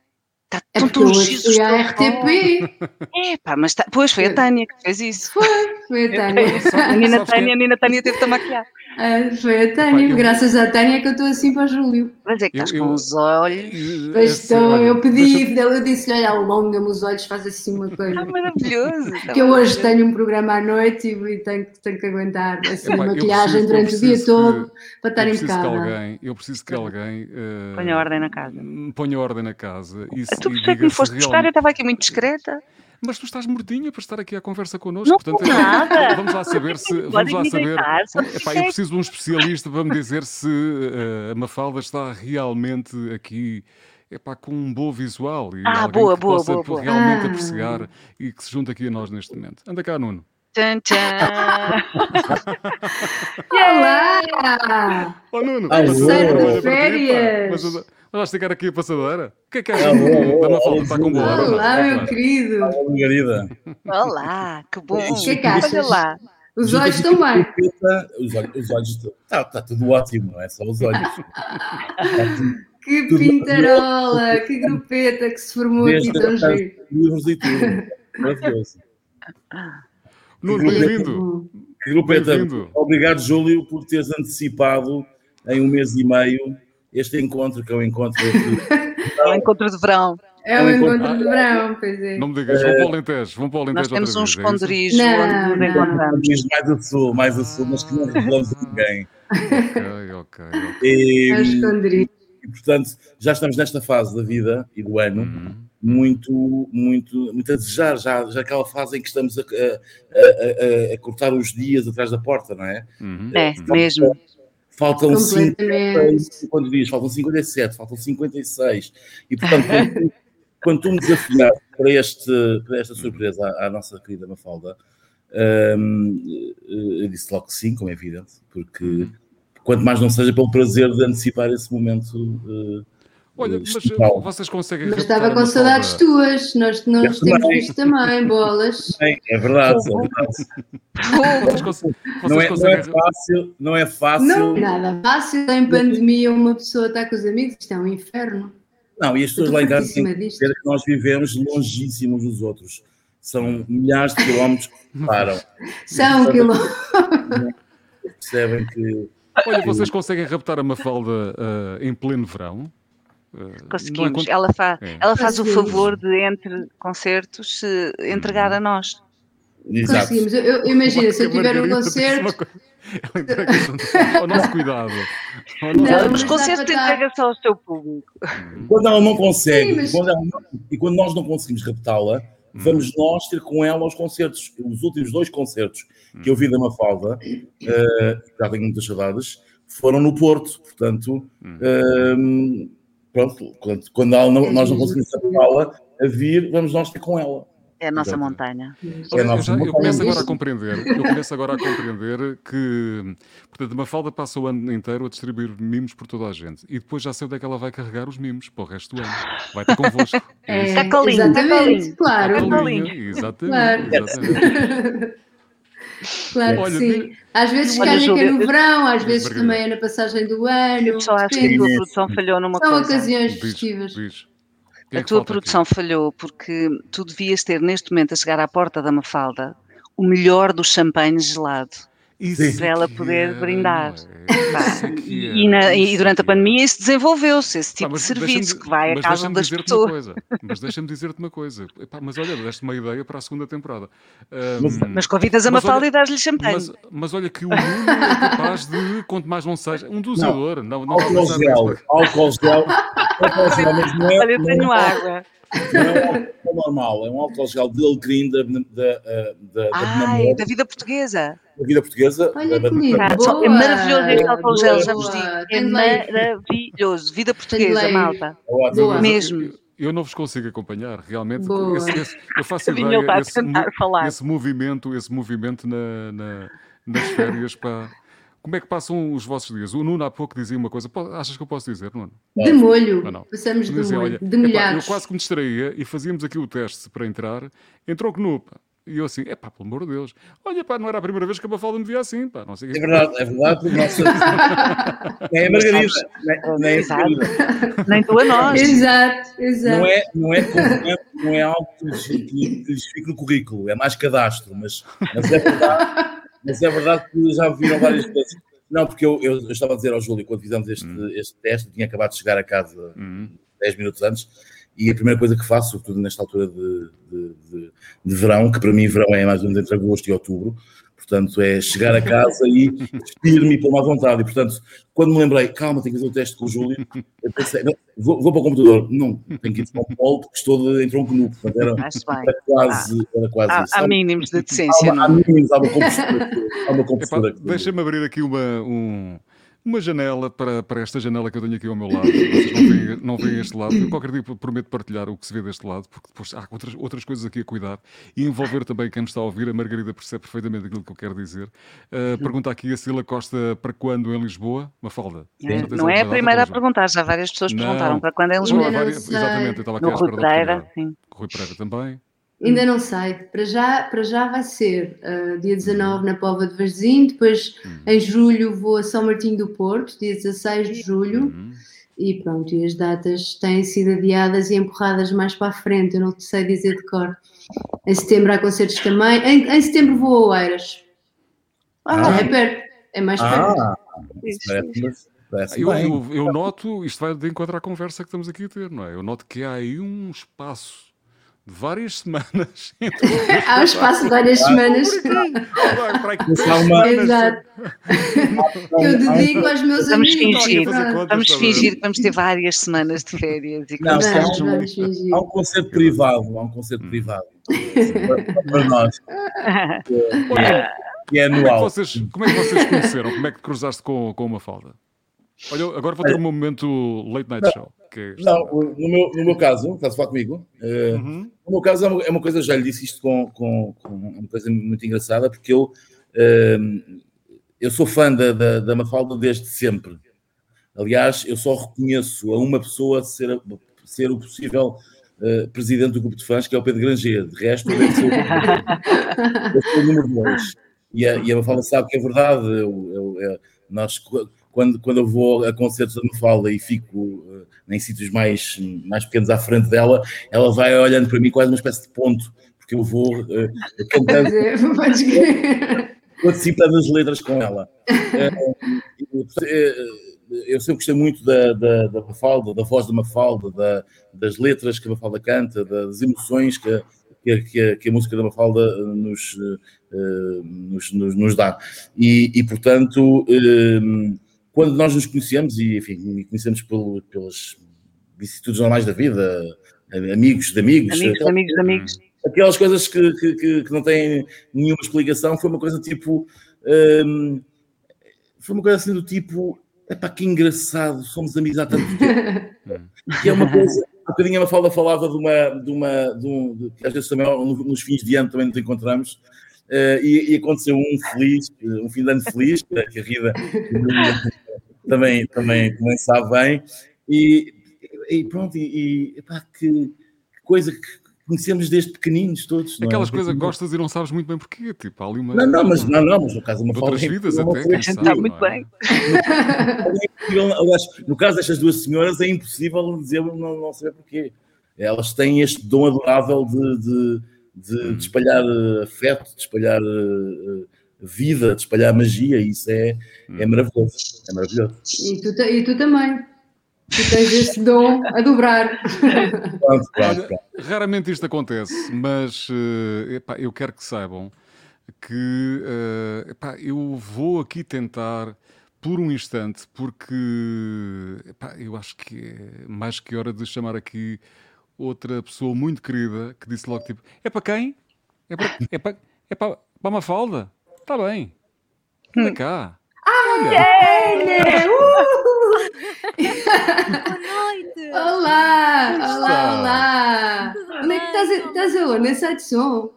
Está É tão eu à os teus RTP. É pá, mas tá- pois foi a Tânia que fez isso. Foi, foi a Tânia. A Nina Sabes Tânia, a Nina Tânia teve-te a maquiar. Ah, Foi a Tânia. eu- Graças à Tânia é que eu estou assim para o Júlio. Mas é que Eu- estás eu- com os olhos. Pois Esse- então, olha, eu pedi, deixa- eu disse-lhe, olha, alonga-me os olhos, faz assim uma coisa. Está maravilhoso. está Que eu hoje tenho um programa à noite e tenho, que- tenho que aguentar assim, Epá, eu maquilhagem preciso- eu durante o dia preciso todo que- para estar eu preciso que impecável. alguém, eu preciso que alguém eh, Ponha ordem na casa. ponha ordem na casa e, se- Tu percebes que me foste buscar, eu estava aqui muito discreta. Mas tu estás mortinha para estar aqui à conversa connosco. Não portanto, é- nada. Vamos lá saber se. Vamos lá saber. Epá, eu perfeito. preciso de um especialista para me dizer se eh, a Mafalda está realmente aqui. Epá, com um bom visual e Ah, alguém boa, que boa, possa boa, boa. realmente Ah. apreciar e que se junte aqui a nós neste momento. Anda cá, Nuno. Tchan, tchan. Olá! Oh, Nuno! Alô. passadeira, férias. Mas mas vais ficar aqui a passadeira? O que é que é alô, da Mafalda? alô, Está com boa não? Olá, meu querido! Margarida. Olá, que bom. O que é que achas? Olha lá. Os olhos estão bem. Os olhos, os olhos estão- tá, tá tudo ótimo, não é só os olhos. Tá tudo- Que Tudo pintarola! Que grupeta que se formou aqui Desde tão a giro. livros e tudo. Maravilhoso. Nuno, bem-vindo. Bem-vindo. Obrigado, Júlio, por teres antecipado em um mês e meio este encontro, que é o encontro aqui. É um encontro de verão. É um É um encontro de verão, pois é. Não me digas, vão para o Alentejo. Vão para o Alentejo Nós temos um vez, é esconderijo Não, onde nos não. encontramos. Diz mais a sul, mais a sul, mas que não revelamos a ninguém. Ok, ok, ok. E, É um esconderijo. e, portanto, já estamos nesta fase da vida e do ano. Uhum. Muito, muito, muito a desejar, já, já aquela fase em que estamos a, a- a- a- cortar os dias atrás da porta, não é? Uhum. É, Uhum. mesmo. Faltam Completamente. 50, quantos dias? Faltam 57, faltam 56. E, portanto, quando, quando tu me desafiar para, este, para esta surpresa à, à nossa querida Mafalda, hum, eu disse logo que sim, como é evidente, porque quanto mais não seja pelo prazer de antecipar esse momento. eh, Olha, eh, mas uh, vocês conseguem Mas estava com saudades tuas. Nós, nós temos também. visto também, bolas. É verdade, é verdade. Vocês, cons- vocês Não é, não é fácil, não é fácil. Não é nada fácil. Em pandemia, uma pessoa está com os amigos. Isto é um inferno. Não, e as pessoas lá em casa têm que ver que nós vivemos longíssimos dos outros. São milhares de quilómetros que param. São quilómetros. Percebem que. Olha, vocês conseguem raptar a Mafalda uh, em pleno verão? Uh, Conseguimos. encontro- Ela, fa É. ela faz o favor de, entre concertos, se entregar a nós. Exato. Conseguimos. Eu, eu imagino, se eu tiver um concerto. ao nosso cuidado. Ao nosso- Não, mas estar- entrega só ao seu público. Quando ela não consegue, Sim, mas- quando ela não- e quando nós não conseguimos raptá-la, vamos nós ter com ela os concertos. Os últimos dois concertos que eu vi da Mafalda, eh, já tenho muitas saudades, foram no Porto. Portanto, eh, pronto, quando, quando ela não- É nós não conseguimos raptá-la a vir, vamos nós ter com ela. É a nossa montanha. É a Olha, eu, nossa já- eu montanha. começo agora a compreender, eu começo agora a compreender que, portanto, a Mafalda passa o ano inteiro a distribuir mimos por toda a gente e depois já sei onde é que ela vai carregar os mimos para o resto do ano. Vai ter convosco. É? Cacolinho, exatamente, claro. Cacolinho. Cacolinho, Exatamente. Claro. exatamente. Claro que sim. Às vezes Olha, calha que é no verão, às vezes Margarida. também é na passagem do ano. Eu só acho que a tua produção falhou numa São coisa. ocasiões Diz, festivas. diz. É A tua aqui? produção falhou porque tu devias ter neste momento a chegar à porta da Mafalda o melhor do champanhe gelado. Isso para ela poder era, brindar. é? Que E, na- e durante a era. pandemia isso desenvolveu-se, esse Pá, tipo de serviço que vai à mas casa deixa-me das dizer-te pessoas. Uma coisa, mas deixa-me dizer-te uma coisa. Epá, mas olha, deste uma ideia para a segunda temporada. Mas- Ahm, Mas convidas a Mafalda e dás-lhe champanhe. mas, mas olha que o Nuno é capaz de, quanto mais não seja, um dosador. Não, não, Álcool não, gel, álcool gel, álcool gel, mas não é, Olha, eu não tenho é- água. não é um álcool normal, é um álcool gel de alecrim da, da, da, da, Ai, da, da vida portuguesa. Da vida portuguesa. Olha que lindo. Ah, é maravilhoso este álcool gel, já vos digo. É maravilhoso. Vida portuguesa, malta. Boa. Mesmo. Eu, não vos consigo acompanhar, realmente. Esse- esse- eu faço ideia, a esse, esse movimento, esse movimento na, na- nas férias. Pá. Como é que passam os vossos dias? O Nuno há pouco dizia uma coisa. Achas que eu posso dizer, Nuno? De molho. Não, não. Passamos de Dizia, molho. olha, De epá, eu quase que me distraía e fazíamos aqui o teste para entrar. Entrou que nu, pá. E eu assim, é pá, pelo amor de Deus. Olha, pá, não era a primeira vez que a Mafalda me via assim, pá. Não sei é verdade, é verdade. Nossa... nem é Margarida. Nem, nem, é nem tu a nós. Exato, exato. Não é, não é, não é algo que lhes, que lhes fique no currículo, é mais cadastro, mas, mas, é verdade, mas é verdade que já viram várias vezes. Não, porque eu, eu, eu, estava a dizer ao Júlio, quando fizemos este, hum. este teste, tinha acabado de chegar a casa hum. 10 minutos antes, e a primeira coisa que faço, sobretudo nesta altura de, de, de, de verão, que para mim verão é mais ou menos entre agosto e outubro, portanto é chegar a casa e despir-me e pôr-me à vontade. E portanto, quando me lembrei, calma, tenho que fazer o teste com o Júlio, eu pensei, não, vou, vou, para o computador, não, tenho que ir para o polo porque estou de, em tronco nu, portanto era, era quase, era quase há, há mínimos de decência. Há, há mínimos, há uma compostura. Há uma compostura Deixa-me abrir aqui uma, um uma janela para, para esta janela que eu tenho aqui ao meu lado. Vocês não veem, não veem este lado. Eu qualquer dia prometo partilhar o que se vê deste lado, porque depois há outras, outras coisas aqui a cuidar e envolver também quem nos está a ouvir. A Margarida percebe perfeitamente aquilo que eu quero dizer. Uh, pergunta aqui a Sila Costa para quando em Lisboa? Uma falda. É, não é a primeira a perguntar, já várias pessoas não. perguntaram para quando em Lisboa. Várias, exatamente, eu estava aqui no à espera Rui Pereira, sim. Rui Pereira também. Ainda não sei. Para já, para já vai ser uh, dia 19 na Pova de Varzim, depois uhum. em julho vou a São Martinho do Porto, dia 16 de julho. Uhum. E pronto, e as datas têm sido adiadas e empurradas mais para a frente, eu não sei dizer de cor. Em setembro há concertos também. Em, em setembro vou a Oeiras. Ah, é perto. É mais ah, perto. Eu, eu, eu, noto, isto vai de encontrar a conversa que estamos aqui a ter, não é? Eu noto que há aí um espaço várias semanas. Há um espaço de várias semanas. Exato. Eu dedico aos meus vamos amigos. Fingir, vamos fingir que vamos ter várias semanas de férias. E não, vamos, vamos fingir. Há um concerto privado, há um concerto hum. privado. para nós. Que é anual. Como é que, vocês, como é que vocês conheceram? Como é que cruzaste com, com uma falda? Olha, agora vou ter um momento late night show. Que é não, no meu, no meu caso, estás a falar comigo? Uh, uhum. No meu caso é uma, é uma, coisa, já lhe disse isto com, com, com, uma coisa muito engraçada, porque eu, uh, eu sou fã da, da, da Mafalda desde sempre. Aliás, eu só reconheço a uma pessoa ser, ser o possível uh, presidente do grupo de fãs, que é o Pedro Granger. De resto, eu sou, eu sou o número dois. E a, e a Mafalda sabe que é verdade. Eu, eu, eu, nós quando, quando eu vou a concertos da Mafalda e fico uh, em sítios mais, mais pequenos à frente dela, ela vai olhando para mim quase uma espécie de ponto, porque eu vou uh, cantando, participando das letras com ela. Uh, eu sempre gostei muito da, da, da Mafalda, da voz da Mafalda, da, das letras que a Mafalda canta, das emoções que, que, a, que a música da Mafalda nos, nos, nos, dá. E, e portanto, quando nós nos conhecemos, e enfim, conhecemos pelo, pelas vicissitudes normais da vida, amigos de amigos. Amigos, aquelas, amigos amigos. Aquelas coisas que, que, que, não têm nenhuma explicação, foi uma coisa tipo. Hum, foi uma coisa assim do tipo. Epá, que engraçado, somos amigos há tanto tempo. que é uma coisa. Um bocadinho a Mafalda falava de uma. De uma de um, de, às vezes também nos fins de ano também nos encontramos. Uh, e, e, aconteceu um feliz, um fim de ano feliz, que a Rida também, também, também sabe bem. E, e pronto, e, e pá, que, que, coisa que conhecemos desde pequeninos todos. É? Aquelas é? coisas que gostas e não sabes muito bem porquê. Tipo, ali uma. Não, não, mas, não, não, mas no caso de uma Outras vidas até. A gente está muito bem. Aliás, no caso destas duas senhoras, é impossível dizer não, não saber porquê. Elas têm este dom adorável de, de, de, de hum. espalhar eh, afeto, de espalhar uh, vida, de espalhar magia, isso é, é hum. maravilhoso. É maravilhoso. E tu, e tu também. Tu tens esse dom a dobrar. Pronto, pronto, pronto. Raramente isto acontece, mas uh, epá, eu quero que saibam que uh, epá, eu vou aqui tentar por um instante, porque epá, eu acho que é mais que hora de chamar aqui outra pessoa muito querida que disse logo tipo: é para quem? É para, é para, é para, para uma falda? Está bem. Anda cá. Ah, Olha. Uh! Boa noite! Olá! Olá, olá! Onde é que estás, estás aonde? Nessa de som?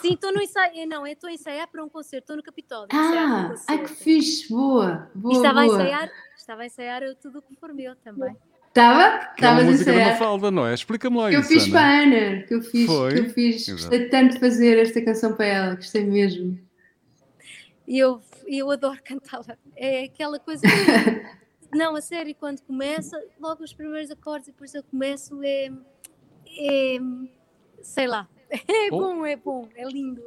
Sim, estou no ensaio. Não, estou a ensaiar para um concerto, estou no Capitólio. Ah, ai que fixe, boa! boa e estava, boa. A ensaiar, estava a ensaiar tudo o que for meu também. Estava? Estava a música ensaiar. da Mafalda, não é? Explica-me lá Que eu isso, fiz Ana. para a Ana, que eu fiz, Foi? que eu fiz. Exato. Gostei tanto de fazer esta canção para ela, gostei mesmo. E eu, eu adoro cantá-la. É aquela coisa. que- Não, a sério, quando começa, logo os primeiros acordes e depois eu começo, é. é sei lá. É Oh. bom, é bom, é lindo.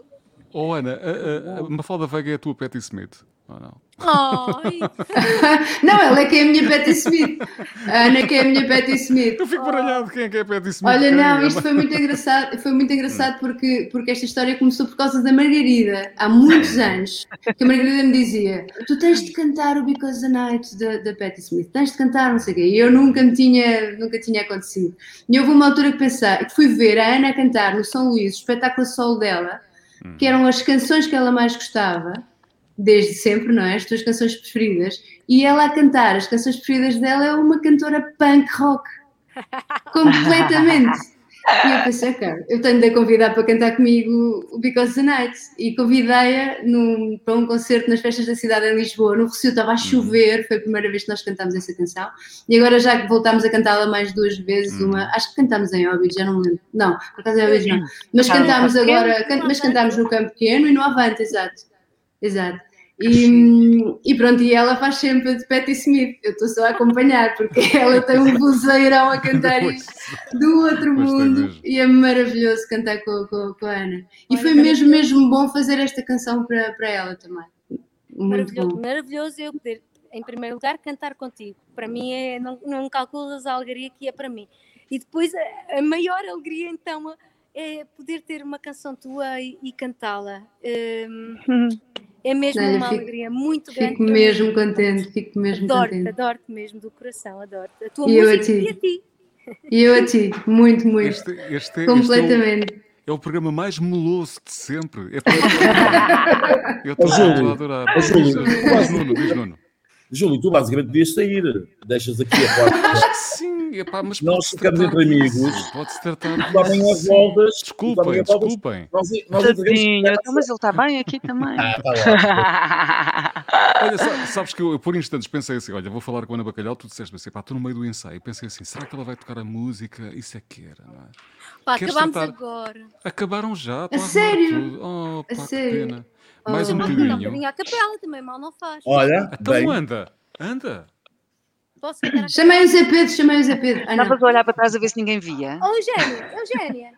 Oh, Ana, a, a, a Mafalda Veiga é a tua Patti Smith. Ou não? Não, ela é que é a minha Patti Smith. A Ana que é a minha Patti Smith. Eu fico baralhado quem é que é a Patti Smith. Olha, não, é? isto foi muito engraçado, foi muito engraçado porque, porque esta história começou por causa da Margarida, há muitos anos, que a Margarida me dizia, tu tens de cantar o Because the Night da, da Patti Smith, tens de cantar, não sei o quê, e eu nunca me tinha, nunca tinha acontecido. E houve uma altura que pensei, que fui ver a Ana a cantar no São Luís, o espetáculo solo dela, que eram as canções que ela mais gostava, desde sempre, não é? As tuas canções preferidas, e ela a cantar as canções preferidas dela é uma cantora punk rock. Completamente. E eu pensei, cara, eu tenho de a convidar para cantar comigo o Because the Night. E convidei-a para um concerto nas festas da cidade em Lisboa, no Recio, estava a chover, foi a primeira vez que nós cantámos essa canção. E agora já que voltámos a cantá-la mais duas vezes, uma, acho que cantámos em Óbidos, já não me lembro. Não, por acaso em Óbidos não. Mas cantámos agora, can- mas cantámos no Campo Pequeno e no Avante, exato. Exato. E, e pronto, e ela faz sempre de Patti Smith. Eu estou só a acompanhar, porque ela tem um vozeirão a cantar isto do outro mundo e é maravilhoso cantar com, com, com a Ana. E Olha, foi mesmo, mesmo bom fazer esta canção para, para ela também. Muito maravilhoso, bom. maravilhoso eu poder, em primeiro lugar, cantar contigo. Para mim é, não, não calculas a alegria que é para mim. E depois a, a maior alegria então é poder ter uma canção tua e, e cantá-la. Hum, é mesmo Olha, uma fico- alegria muito grande. Fico mesmo contente, fico mesmo Adoro-te, contente. adoro-te mesmo do coração, adoro-te. A tua E eu a música ti. e a ti. E eu a ti, muito, muito. Este, este, é- este é, o, completamente. é o programa mais meloso de sempre. É para- Eu estou a adorar. Diz Nuno, diz Nuno. Júlio, tu basicamente devias sair. Deixas aqui a porta. Acho que sim, epá, mas Nós ficamos entre amigos. Pode-se tratar Tu amanhã disso. voltas. Desculpem, desculpem. Nós, nós Tadinho, então, mas ele está bem aqui também. Ah, tá lá. Olha, sa- sabes que eu, eu por instantes pensei assim: olha, vou falar com a Ana Bacalhau, tu disseste assim, pá, estou no meio do ensaio. Pensei assim: será que ela vai tocar a música? Isso é que era, não é? Pá, Queres acabámos tratar? agora. Acabaram já, estou a arrumar sério? tudo. Oh, A pá, que sério? pena. Mais Oh. um bocadinho. à capela também, mal não faz. Olha, Então bem, anda, anda. Posso a Chamei o Zé Pedro, chamei o Zé Pedro. Ah. Estavas a olhar para trás a ver se ninguém via. Oh, Eugénia, Eugénia,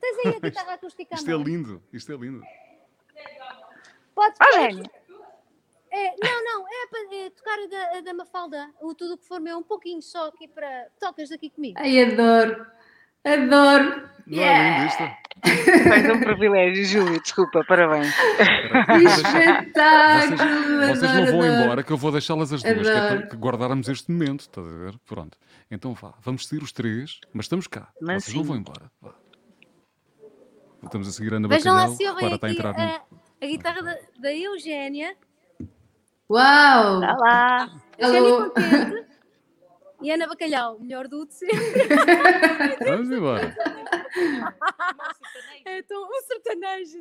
tens aí a guitarra acústica Isto é lindo, isto é lindo. Podes Ah, Eugénia. É, não, não, é para é, tocar a da, a da Mafalda, o tudo o que for meu, um pouquinho só aqui para. Tocas aqui comigo. Ai, adoro. Adoro. Não é lindo isto? Tens um privilégio, Júlio, desculpa, parabéns. Que espetáculo. Vocês, vocês não vão embora, que eu vou deixá-las as duas, que é Adoro. para que guardarmos este momento, estás a ver? Pronto. Então vá, vamos sair os três, mas estamos cá. Mas vocês não sim. vão embora. Vá. Estamos a seguir a Ana Vejam lá Bacalhau. se ouvem Clara está a aqui a, a guitarra da, da Eugénia. Uau! Está lá. Eugénia contente. E Ana Bacalhau, melhor do de sempre. Vamos embora. É tão um sertanejo.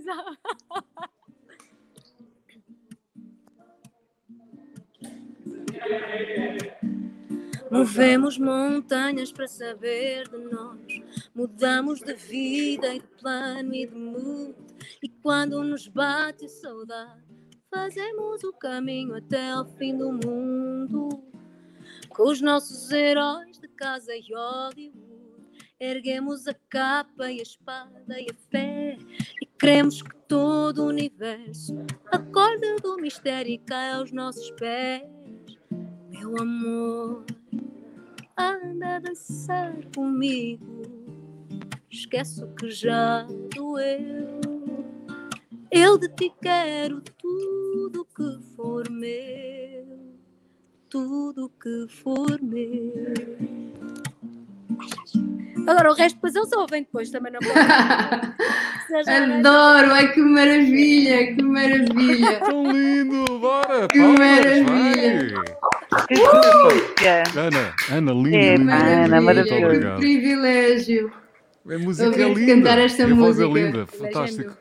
Movemos montanhas para saber de nós. Mudamos de vida e de plano e de mood. E quando nos bate a saudade, fazemos o caminho até ao fim do mundo. Com os nossos heróis de casa e Hollywood. Erguemos a capa e a espada e a fé. E queremos que todo o universo acorde do mistério e caia aos nossos pés. Meu amor, anda a dançar comigo. Esquece que já doeu. Eu de ti quero tudo que for meu. Tudo que for meu. Agora o resto depois eles ouvem depois também não pode. Adoro! Ai que maravilha! Que maravilha! Tão lindo, bora! Que palmas, maravilha. vai. Que delícia. Ana, Ana, lindo, É, lindo, Ana, maravilhoso. Que privilégio! A música é linda. cantar esta a voz é música. linda, fantástico.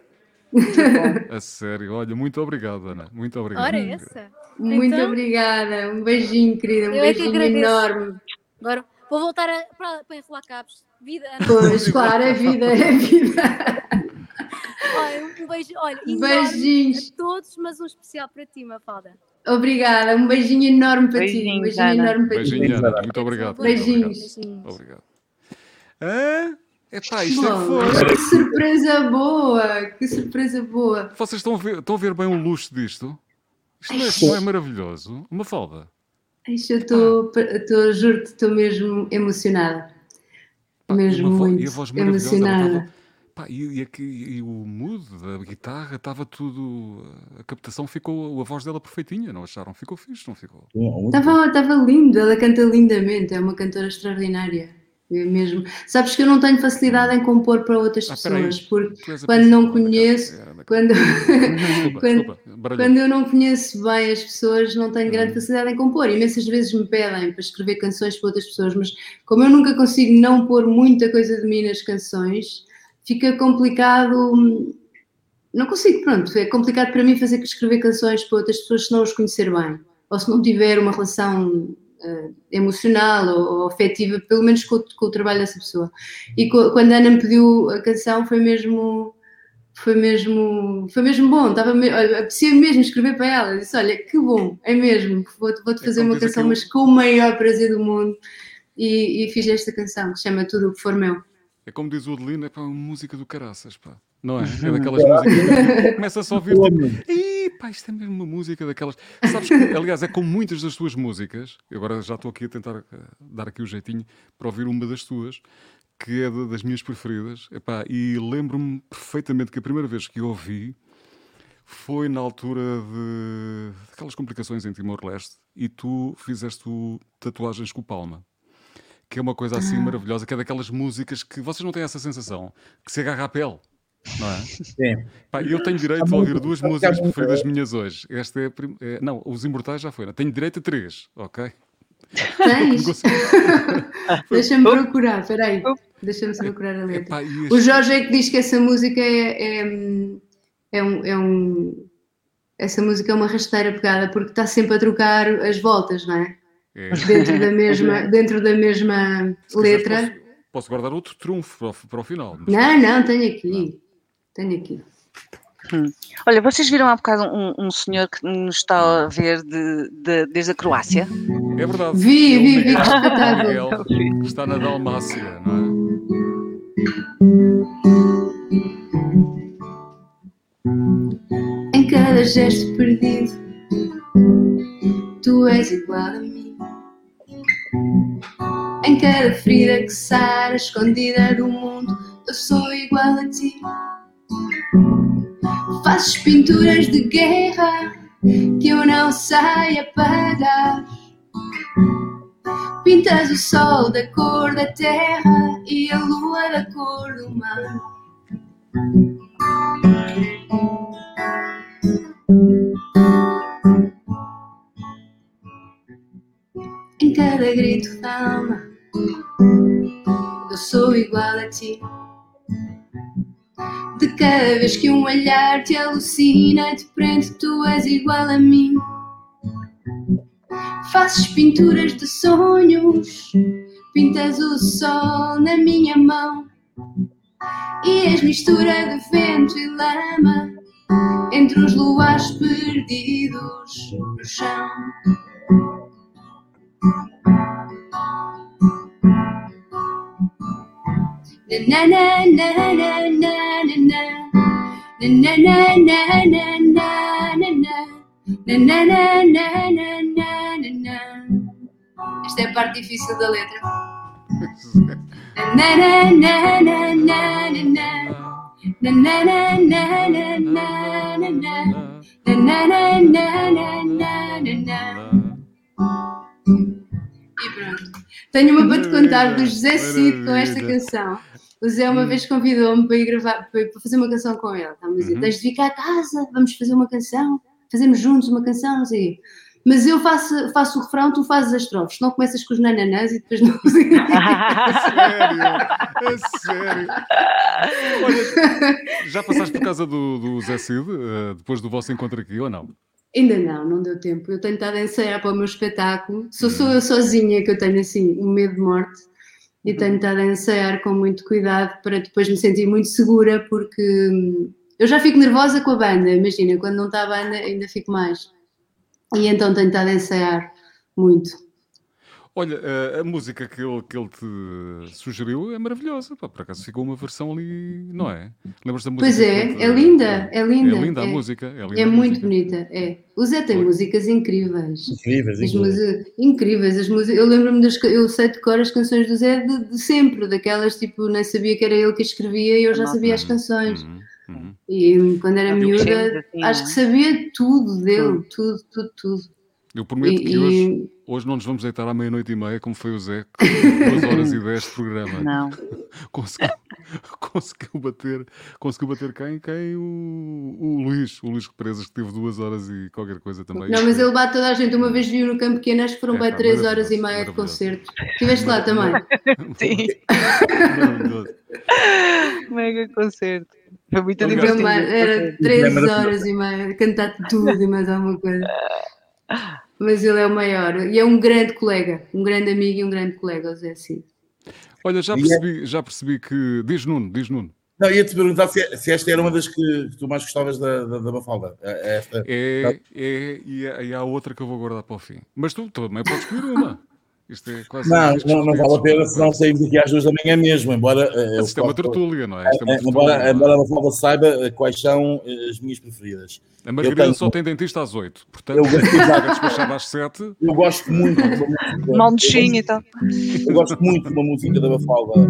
A sério, olha, muito obrigado, Ana. Muito obrigado. Ora, essa. Muito Então- obrigada! Um beijinho, querida! Um Eu é que beijinho agradeço. enorme! Agora vou voltar a, para, para enrolar cabos. Vida. Pois, claro, é vida, é vida. olha, um beijo, olha, Beijinhos. a todos, mas um especial para ti, Mafalda. Obrigada, um beijinho enorme para Beijinhos, ti. Um beijinho Ana. enorme para Beijinho, ti. Ana. Muito obrigado. Beijinhos. Beijinhos. Obrigado. Hã? Epá, isto é que Bom, foi. que surpresa boa, que surpresa boa. Vocês estão a, ver, estão a ver bem o luxo disto? Isto não é, não é maravilhoso? Uma falda. Eu estou, estou, juro-te, estou mesmo emocionada. Pá, e Mesmo muito e a voz emocionada. pá, e, e aqui, e o mood da guitarra estava tudo. A captação ficou. A voz dela perfeitinha, não acharam? Ficou fixe, não ficou? Estava lindo, ela canta lindamente, é uma cantora extraordinária. É mesmo. Sabes que eu não tenho facilidade em compor para outras Ah, pessoas, porque Quando não conheço, quando, Desculpa, quando- desculpa. quando eu não conheço bem as pessoas, não tenho grande Hum. facilidade em compor. Imensas vezes me pedem para escrever canções para outras pessoas, mas como eu nunca consigo não pôr muita coisa de mim nas canções, fica complicado. hum, Não consigo, pronto. É complicado para mim fazer escrever canções para outras pessoas se não os conhecer bem, ou se não tiver uma relação emocional ou, ou afetiva, pelo menos com, o- com o trabalho dessa pessoa. E co- quando a Ana me pediu a canção, foi mesmo foi mesmo, foi mesmo bom, estava me, apetecia mesmo escrever para ela. Disse: Olha, que bom, é mesmo, vou-te vou-te É fazer como uma canção, aquilo- mas com o maior prazer do mundo. E, e fiz esta canção que se chama Tudo o que For Meu. É como diz o Adelino, é para uma música do caraças, pá. Não é? É daquelas músicas que começa só a ouvir tipo, Ih, pá, isto é mesmo uma música daquelas. Sabes que, aliás, é como muitas das tuas músicas, agora já estou aqui a tentar eh, dar aqui o jeitinho para ouvir uma das tuas, que é da- das minhas preferidas. Epá, e lembro-me perfeitamente que a primeira vez que ouvi foi na altura de aquelas complicações em Timor-Leste e tu fizeste o tatuagens com o Palma. Que é uma coisa assim maravilhosa, que é daquelas músicas que vocês não têm essa sensação, que se agarra à pele, não é? Sim. Pá, eu tenho direito a ouvir duas músicas preferidas minhas hoje. Esta é, a prim- é- Não, Os Imortais já foi. Não? Tenho direito a três, ok? Tens? Consigo- Deixa-me procurar, espera aí. Deixa-me procurar a letra. Epá, e O este- Jorge é que diz que essa música é, é, é um, é um- Essa música é uma rasteira pegada porque está sempre a trocar as voltas, não é? é- Dentro da mesma, dentro da mesma se quiseres, letra. Posso, posso guardar outro trunfo para o, para o final. Não, não, tenho aqui. Tenho aqui. Olha, vocês viram há bocado um, um senhor que nos está a ver de- de- desde a Croácia? É verdade. Vi, É vi, vi, espetáculo. Miguel, que está na Dalmácia, não é? Em cada gesto perdido, tu és igual a mim. Em cada ferida que sara, escondida do mundo, eu sou igual a ti. Fazes pinturas de guerra que eu não sei apagar. Pintas o sol da cor da terra e a lua da cor do mar. Em cada grito da alma, eu sou igual a ti. De cada vez que um olhar te alucina, te prende, tu és igual a mim. Fazes pinturas de sonhos, pintas o sol na minha mão. E és mistura de vento e lama entre os luares perdidos no chão. Na na na na na na na na. Na na na na na na na na. Na na na na na na na na. Esta é a parte difícil da letra. E pronto. Tenho uma para te contar do José Cid com esta canção. O Zé uma vez convidou-me para ir gravar, para fazer uma canção com ele. Estava a dizer, Uhum. tens de vir cá a casa, vamos fazer uma canção, fazemos juntos uma canção, não sei. Mas eu faço, faço o refrão, tu fazes as estrofes. Não começas com os nananãs e depois não. Sério? É sério? Olha, já passaste por casa do, do Zé Cid, eh, depois do vosso encontro aqui, ou não? Ainda não, não deu tempo. Eu tenho estado a ensaiar para o meu espetáculo. Sou só eu sozinha que eu tenho assim um medo de morte e tenho estado a ensaiar com muito cuidado para depois me sentir muito segura, porque hum, eu já fico nervosa com a banda, imagina, quando não está a banda ainda fico mais. E então tenho estado a ensaiar muito. Olha, a, a, música que ele, que ele te sugeriu é maravilhosa. Pá, por acaso ficou uma versão ali, não é? Lembras da música? Pois é, te... é linda, é linda. É linda a é, música. É, linda é muito bonita, é. O Zé tem Foi. músicas incríveis. Incríveis, incríveis. incríveis. As músicas, eu lembro-me das. Eu sei de cor as canções do Zé de, de, sempre, daquelas tipo, nem sabia que era ele que escrevia e eu já sabia as canções. Uhum. Uhum. E quando era miúda, assim, acho que sabia tudo dele, tudo, tudo, tudo. Eu prometo e, que hoje, hoje não nos vamos deitar à meia-noite e meia, como foi o Zé, com 2 horas e 10 de programa. Não. Conseguiu, conseguiu, bater, conseguiu bater quem? Quem? O, o Luís, o Luís Represas, que teve 2 horas e qualquer coisa também. Não, mas ele bate toda a gente. Uma vez viu no Campo Pequeno, acho que foram é, bem 3 horas e meia de concerto. Estiveste lá também? Sim. Mega concerto. Foi muito divertido. Era 3 horas e meia, cantar tudo e mais alguma coisa. Mas ele é o maior e é um grande colega, um grande amigo e um grande colega, o Zé Cid. Olha, já é- percebi, já percebi que. Diz Nuno, diz Nuno. Não, ia-te perguntar se, se, esta era uma das que, que tu mais gostavas da, da, da Mafalda. É, é esta, é, é, e, e há outra que eu vou guardar para o fim. Mas tu também podes escolher uma. Isto é quase não, não, não vale a pena, senão saímos aqui às duas da manhã mesmo. Embora, uh, isto é uma tertúlia, não é? é, é embora, embora a Mafalda saiba eh, quais são as minhas preferidas. A Margarida tenho... só tem dentista às 8, portanto, eu gosto... às 7. Eu gosto muito de uma música. Mão de chinha, então. Eu gosto muito de uma música da Mafalda,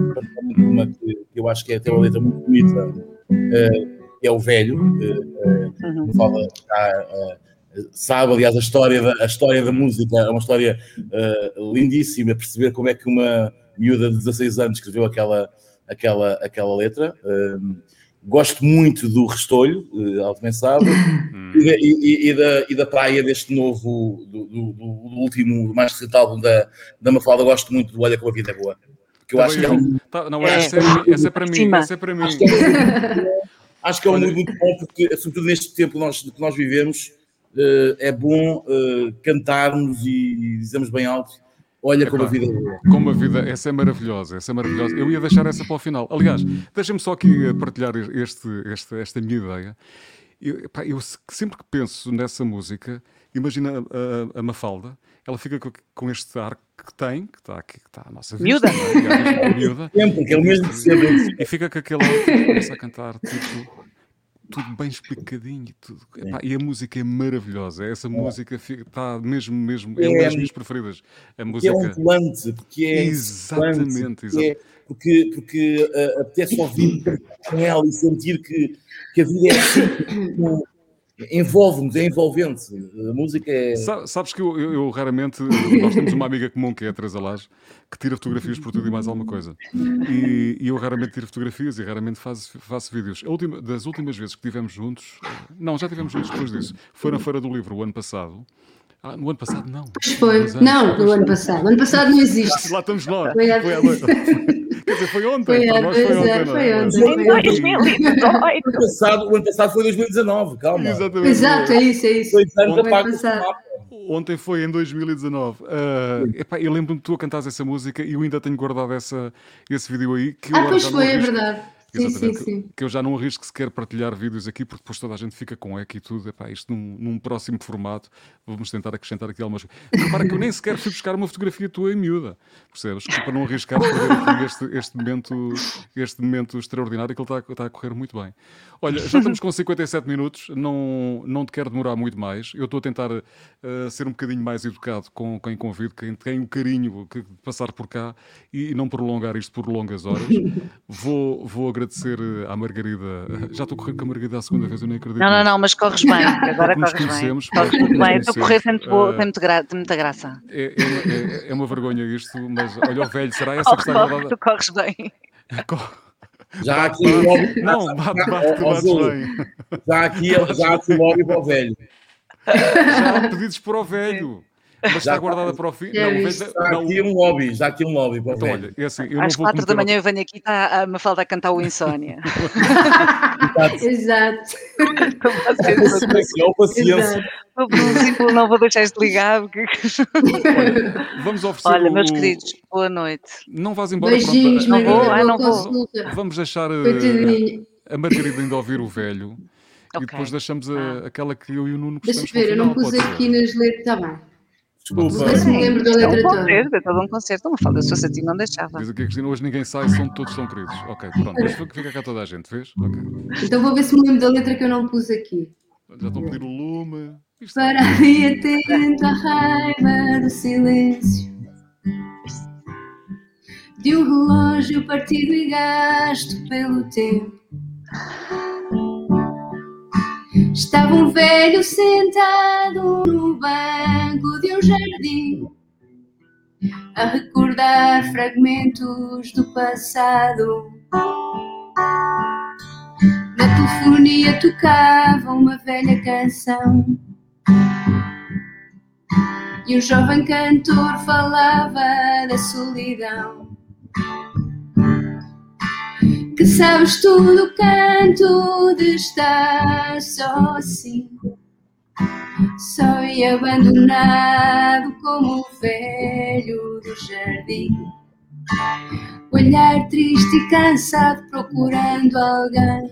uma que eu acho que é até uma letra muito bonita, uh, que é o Velho. Uh, uh, Mafalda está. Sabe, aliás, a história da, a história da música é uma história uh, lindíssima, perceber como é que uma miúda de 16 anos escreveu aquela, aquela, aquela letra. Uh, gosto muito do Restolho, uh, Alto Mensado, e, e, e, da, e da praia deste novo, do, do, do último, do mais recente álbum da, da Mafalda, gosto muito do Olha Como a Vida é Boa. Que eu acho que é um... Tá, não, é, essa, é, essa é para mim, essa é para mim. Acho que é, acho que é um muito, muito bom, porque, sobretudo neste tempo que nós, que nós vivemos, uh, é bom uh, cantarmos e dizemos bem alto. Olha é como claro. a vida é. Como a vida, essa é maravilhosa, essa é maravilhosa. Eu ia deixar essa para o final. Aliás, deixem-me só aqui partilhar este, esta, esta minha ideia. Eu, pá, eu, sempre que penso nessa música, imagina a, a, a Mafalda, ela fica com, com, este ar que tem, que está aqui, que está a nossa vida. Miúda. É? miúda. Sempre, que é o mesmo E fica com aquele ar que começa a cantar, tipo tudo bem explicadinho tudo. Epá, e a música é maravilhosa. Essa é. música está mesmo, mesmo, é, é uma das minhas preferidas. A música... é um volante, porque é exatamente, porque, é, porque, porque uh, apetece ouvir com ela e sentir que, que a vida é assim, envolve-nos, é envolvente. A música é. Sabes que eu, eu, eu, raramente. Nós temos uma amiga comum que é a Teresa Lage, que tira fotografias por tudo e mais alguma coisa. E, e eu raramente tiro fotografias e raramente faço, faço vídeos. Última, das últimas vezes que estivemos juntos. Não, já estivemos juntos depois disso. Foi na Feira do Livro o ano passado. Ah, no ano passado não. Foi. Não, no ano passado. No ano passado não existe. Lá estamos nós. Foi, foi, Quer dizer, foi ontem. Foi. É, foi ontem. O ano passado, o ano passado foi 2019, calma. Exatamente. Exato, é isso, é isso. Dois anos passado. Ontem foi em 2019. Uh, epá, eu lembro-me de tu a cantares essa música e eu ainda tenho guardado essa, esse vídeo aí. Que ah, pois foi, é verdade. Sim, sim, sim. Que eu já não arrisco sequer partilhar vídeos aqui, porque depois toda a gente fica com eco e tudo. Epá, isto num, num próximo formato, vamos tentar acrescentar aqui algumas coisas. Repara que eu nem sequer fui buscar uma fotografia tua em miúda, percebes? Para não arriscar perder este, este, momento, este momento extraordinário que ele está, está a correr muito bem. Olha, já estamos com 57 minutos, não, não te quero demorar muito mais. Eu estou a tentar uh, ser um bocadinho mais educado com quem convido, quem tem o carinho de passar por cá e não prolongar isto por longas horas. Vou, vou agradecer eh, à Margarida. Já estou a correr com a Margarida a segunda vez, eu nem acredito. Não, não, não, mas corres bem. Agora corres bem. Corres muito bem. Estou a correr, tem, tem, muito gra tem muita graça. É, é, é, é, uma vergonha isto, mas olha o velho, será essa oh, que está guardada? Tu corres bem. Já aqui o lobby. Não, bate, bate, bate bem. Já aqui, já aqui o lobby para o velho. Já há pedidos para o velho. Mas já está guardada para o fim. Não, veja, está não. aqui um lobby, já aqui um lobby. Para então, olha, é assim, eu Às quatro da manhã eu venho aqui está a Mafalda a cantar o Insónia. Exato. É o paciência. Não vou deixar isto ligado. Olha, vamos oferecer. Olha, o- meus queridos, boa noite. Não vás embora. Beijinhos, pronto, não vou, ah, não vou. Vamos deixar eh, Coitadinha. a Margarida ainda ouvir o velho e Ok. depois deixamos a- Ah. aquela que eu e o Nuno Deixa gostamos eu ver, eu não pus aqui nas letras. Está bem. Desculpa. Se me lembro da É um concerto, é todo um concerto. Uma falda, se fosse a ti, não deixava. Diz aqui a Cristina, hoje ninguém sai, são todos tão queridos. Ok, pronto, mas fica cá toda a gente, vês? Ok. Então vou ver se me lembro da letra que eu não pus aqui. Já estão a pedir o lume. Isto Para aí atento à raiva do silêncio De um relógio partido e gasto pelo tempo Estava um velho sentado no banco de um jardim A recordar fragmentos do passado Na telefonia tocava uma velha canção e um jovem cantor falava da solidão. Que sabes tudo canto de estar só assim, só e abandonado como o velho do jardim. Olhar triste e cansado procurando alguém.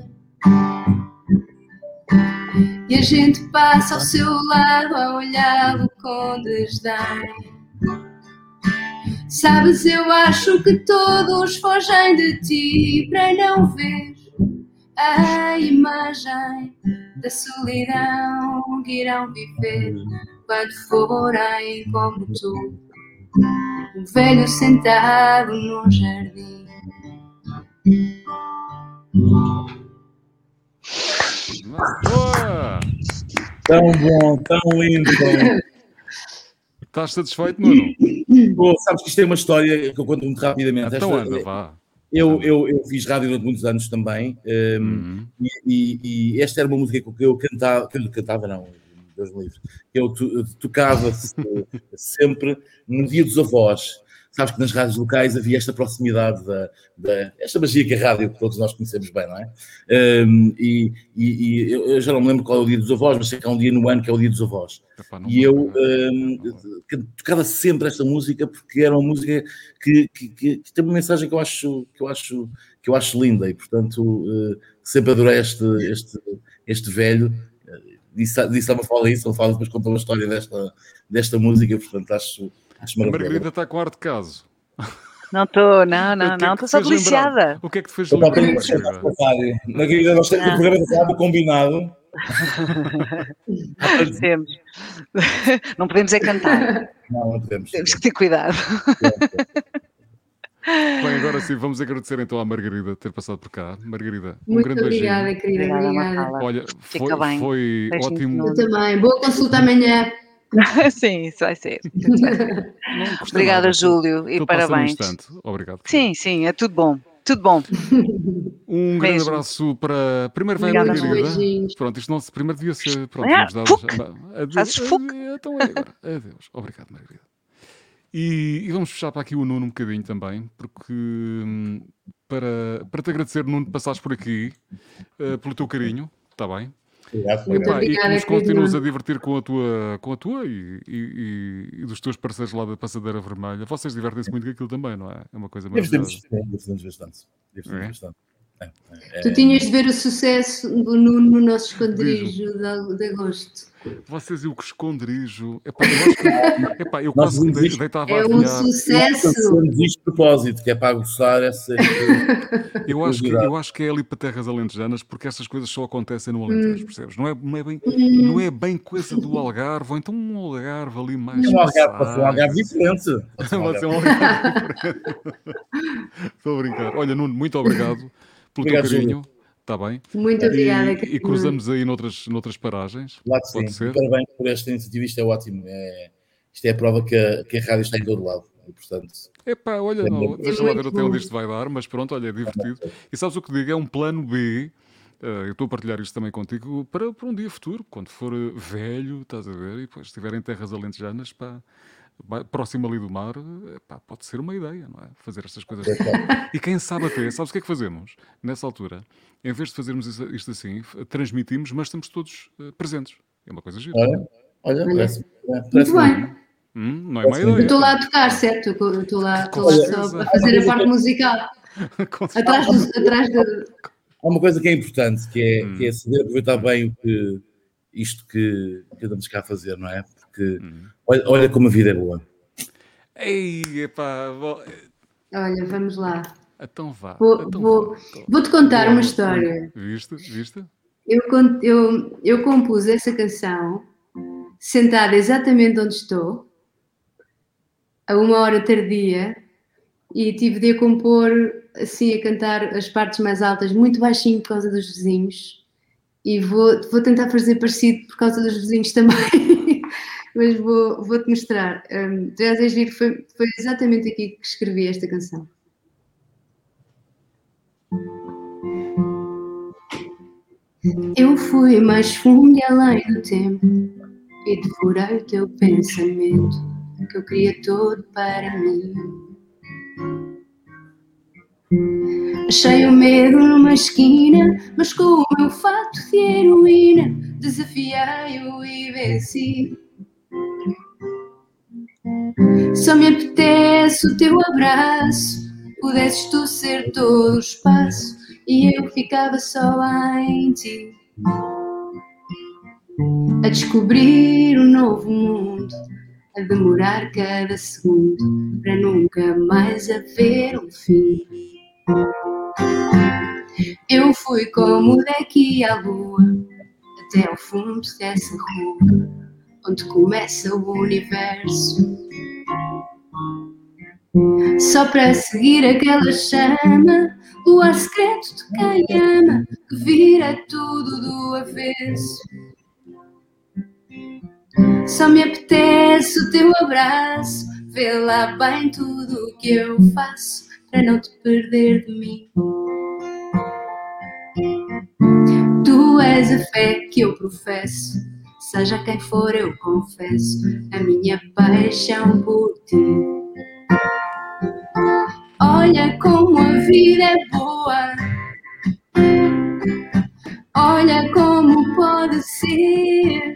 E a gente passa ao seu lado a olhá-lo com desdém. Sabes, eu acho que todos fogem de ti para não ver a imagem da solidão que irão viver quando forem como tu. Um velho sentado num jardim. Tão bom, tão lindo. Estás satisfeito, Nuno? Pô, sabes que isto é uma história que eu conto muito rapidamente. Então Esta- anda, vá. eu, eu, eu fiz rádio durante muitos anos também. um, Uhum. e, e- e esta era uma música que eu cantava, que eu cantava, não, Deus me livre, que eu to- tocava se- sempre no dia dos avós. Sabes que nas rádios locais havia esta proximidade da, da- esta magia que a rádio que todos nós conhecemos bem, não é? Um, e e- eu já não me lembro qual é o dia dos avós, mas sei que há um dia no ano que é o dia dos avós. Epá, E eu um, tocava sempre esta música porque era uma música que, que- que- que tem uma mensagem que eu acho que eu acho que eu acho linda e portanto eh, sempre adorei este este este velho disse disse a fala isso ele fala depois contou uma história desta desta música portanto acho A Margarida está com ar de caso. Não estou, não, não, que é não, estou só deliciada. O que é que te fez eu lembrar, Margarida? nós temos o programa da rádio combinado. Temos. Não podemos é cantar, Não, não podemos. temos que ter cuidado. Bem, agora sim, vamos agradecer então à Margarida ter passado por cá. Margarida, um Muito grande beijinho. obrigada, querida. Obrigada. Olha, Fica foi, bem. foi ótimo. Eu também. Boa consulta amanhã. Sim, isso vai ser. Obrigada, nada. Júlio, e parabéns. instante. Obrigado. Sim, sim, é tudo bom. Tudo bom. Um grande Mesmo. abraço para. Primeiro vai a Margarida. Pronto, isto não se. Primeiro devia ser. Pronto, Ah, vamos dar. fuc. Adeus. Fazes fuc. Adeus. Então é agora. Adeus. Obrigado, Margarida. E, e vamos fechar para aqui o Nuno um bocadinho também, porque hum, para, para te agradecer, Nuno, passares por aqui, eh, pelo teu carinho, está bem? Obrigado. Muito Epá, e que obrigada, nos querido continuas a divertir com a tua, com a tua e, e- e- e dos teus parceiros lá da Passadeira Vermelha. Vocês divertem-se muito com aquilo também, não é? É uma coisa maravilhosa. divertimos bastante. Divertimos É? bastante. É, Tu tinhas de ver o sucesso do Nuno no nosso esconderijo de, de agosto. Vocês e o que esconderijo. Epá, eu, acho que, epá, eu Nós quase me deitava É a um sucesso. Isto de propósito, que é para aguçar essa. Eu acho, que, eu acho que é ali para terras alentejanas porque estas coisas só acontecem no Alentejo, percebes? Não é, não, é bem, Hum. não é bem coisa do Algarve, ou então um Algarve ali mais. É um algarve, pode ser um algarve diferente. Pode ser um Algarve diferente. Estou a brincar. Olha, Nuno, muito obrigado pelo Obrigado, teu carinho. Está bem? Muito obrigada, E, e cruzamos aí noutras, noutras paragens. Claro que Pode sim. ser. Parabéns por esta iniciativa, isto é ótimo. É, isto é a prova que a, que a rádio está em todo lado. E, portanto, Epá, olha, É não, deixa lá ver até onde isto vai dar, mas pronto, olha, é divertido. E sabes o que digo? É um plano B. eh, eu estou a partilhar isto também contigo para, para um dia futuro, quando for eh, velho, estás a ver, e depois estiver em terras alentejanas, pá, próximo ali do mar, pá, pode ser uma ideia, não é? Fazer estas coisas. E quem sabe até, sabes o que é que fazemos nessa altura? Em vez de fazermos isto assim, transmitimos, mas estamos todos eh, presentes. É uma coisa gira. olha, Olha, Olha, parece, Muito bem. Hum, não é ideia. Estou lá a tocar, certo? Eu Estou lá, estou lá só a fazer a parte musical. Com certeza. Atrás do. Atrás do... Há uma coisa que é importante, que é, Hum. que é saber aproveitar bem o que, isto que, que andamos cá a fazer, não é? Porque Hum. olha, olha como a vida é boa. Ei, epá, vou- Olha, vamos lá. então vá. Vou- então vou- vá. Vou-te contar uma história. Viste? Viste? Eu, eu, eu compus essa canção sentada exatamente onde estou, a uma hora tardia, e tive de a compor assim, a cantar as partes mais altas, muito baixinho por causa dos vizinhos. E vou, vou tentar fazer parecido por causa dos vizinhos também, mas vou, vou-te mostrar. Um, vais ver que foi, foi exatamente aqui que escrevi esta canção. Eu fui mais fundo e além do tempo e devorei o teu pensamento que eu queria todo para mim. Achei o medo numa esquina, mas com o meu fato de heroína desafiei-o e venci. Só me apetece o teu abraço, pudesses tu ser todo o espaço. E eu ficava só em ti. A descobrir um novo mundo, a demorar cada segundo. Para nunca mais haver um fim. Eu fui como daqui à lua, até ao fundo dessa rua, onde começa o universo. Só para seguir aquela chama, luar secreto de quem ama, que vira tudo do avesso. Só me apetece o teu abraço, vê lá bem tudo o que eu faço para não te perder de mim. Tu és a fé que eu professo, seja quem for, eu confesso a minha paixão por ti. Olha como a vida é boa, olha como pode ser.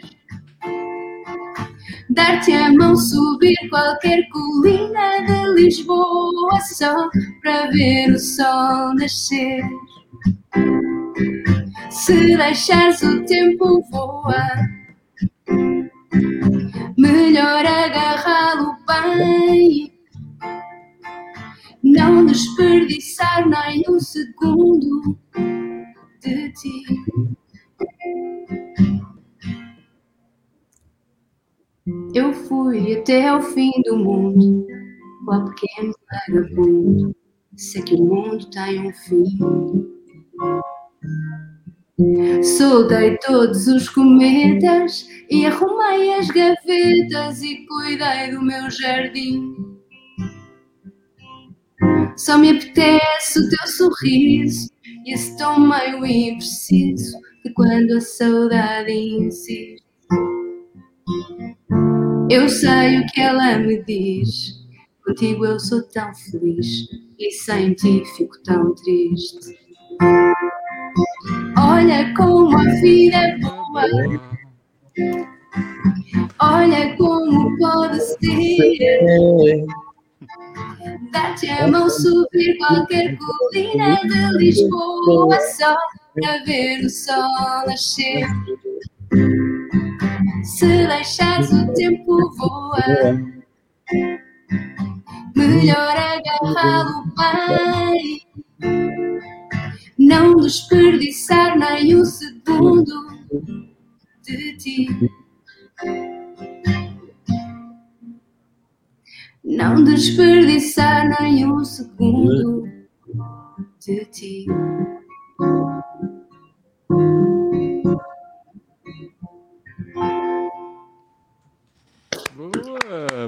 Dar-te a mão, subir qualquer colina de Lisboa só para ver o sol nascer. Se deixares o tempo voar, melhor agarrá-lo bem. Não desperdiçar nem um segundo de ti. Eu fui até ao fim do mundo, ó pequeno vagabundo. Sei que o mundo tem um fim. Soltei todos os cometas e arrumei as gavetas e cuidei do meu jardim. Só me apetece o teu sorriso e esse tom meio impreciso de quando a saudade insiste. Eu sei o que ela me diz. Contigo eu sou tão feliz e sem ti fico tão triste. Olha como a vida é boa, olha como pode ser. Dar-te a mão, subir qualquer colina de Lisboa só para ver o sol nascer. Se deixares o tempo voar, melhor agarrá-lo bem. Não desperdiçar nem um segundo de ti. Não desperdiçar nem um segundo de ti.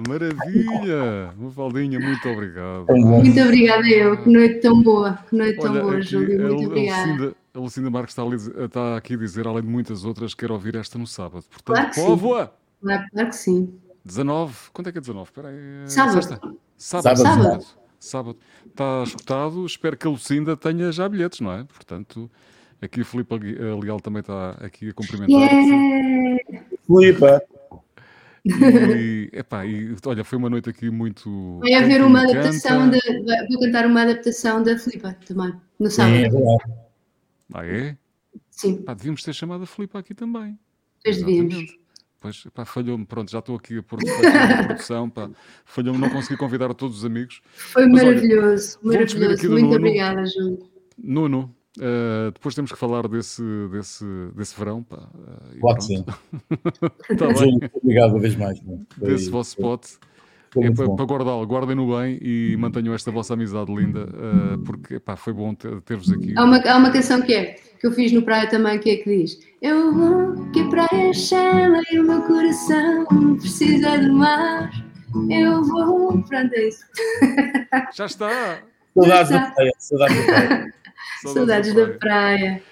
Maravilha! Mafaldinha, muito obrigado. Muito obrigada eu. Que noite tão boa. Que noite tão Olha, boa, aqui Júlio. Muito obrigada. Lucinda, a Lucinda Marques está, ali, está aqui a dizer, além de muitas outras, quero ouvir esta no sábado. Portanto, Claro que sim. povoa! Claro, claro que sim. 19, quando é que é 19? Espera aí. é Sábado. Sexta? Sábado. Sábado. Sábado. Sábado. Está escutado. Espero que a Lucinda tenha já bilhetes, não é? Portanto, aqui o Filipe Leal também está aqui a cumprimentar. Yeah! Filipa, E, epá, e olha, foi uma noite aqui muito. Vai haver uma adaptação, de, vou cantar uma adaptação da Flipa também, no sábado. É, ah, é? Sim. Pá, devíamos ter chamado a Flipa aqui também. Pois devíamos. Pois, pá, falhou-me, pronto, já estou aqui a pôr a produção, pá, falhou-me, não consegui convidar todos os amigos. Foi Mas, maravilhoso, olha, maravilhoso, muito Nuno. obrigada, Júlio. Nuno, uh, depois temos que falar desse, desse, desse verão, pá. Uh, claro que sim. tá bem. Obrigado uma vez mais. Foi, desse vosso spot. É para, para guardá-lo, guardem-no bem e mantenham esta vossa amizade linda, uh, porque pá, foi bom ter-vos aqui. Há uma, há uma canção que é, que eu fiz no Praia também, que é que diz: Eu vou que a praia chama e o meu coração precisa de mar. Eu vou. Pronto, é isso. Já está. Saudades da praia. Saudades da praia. Saudades da praia.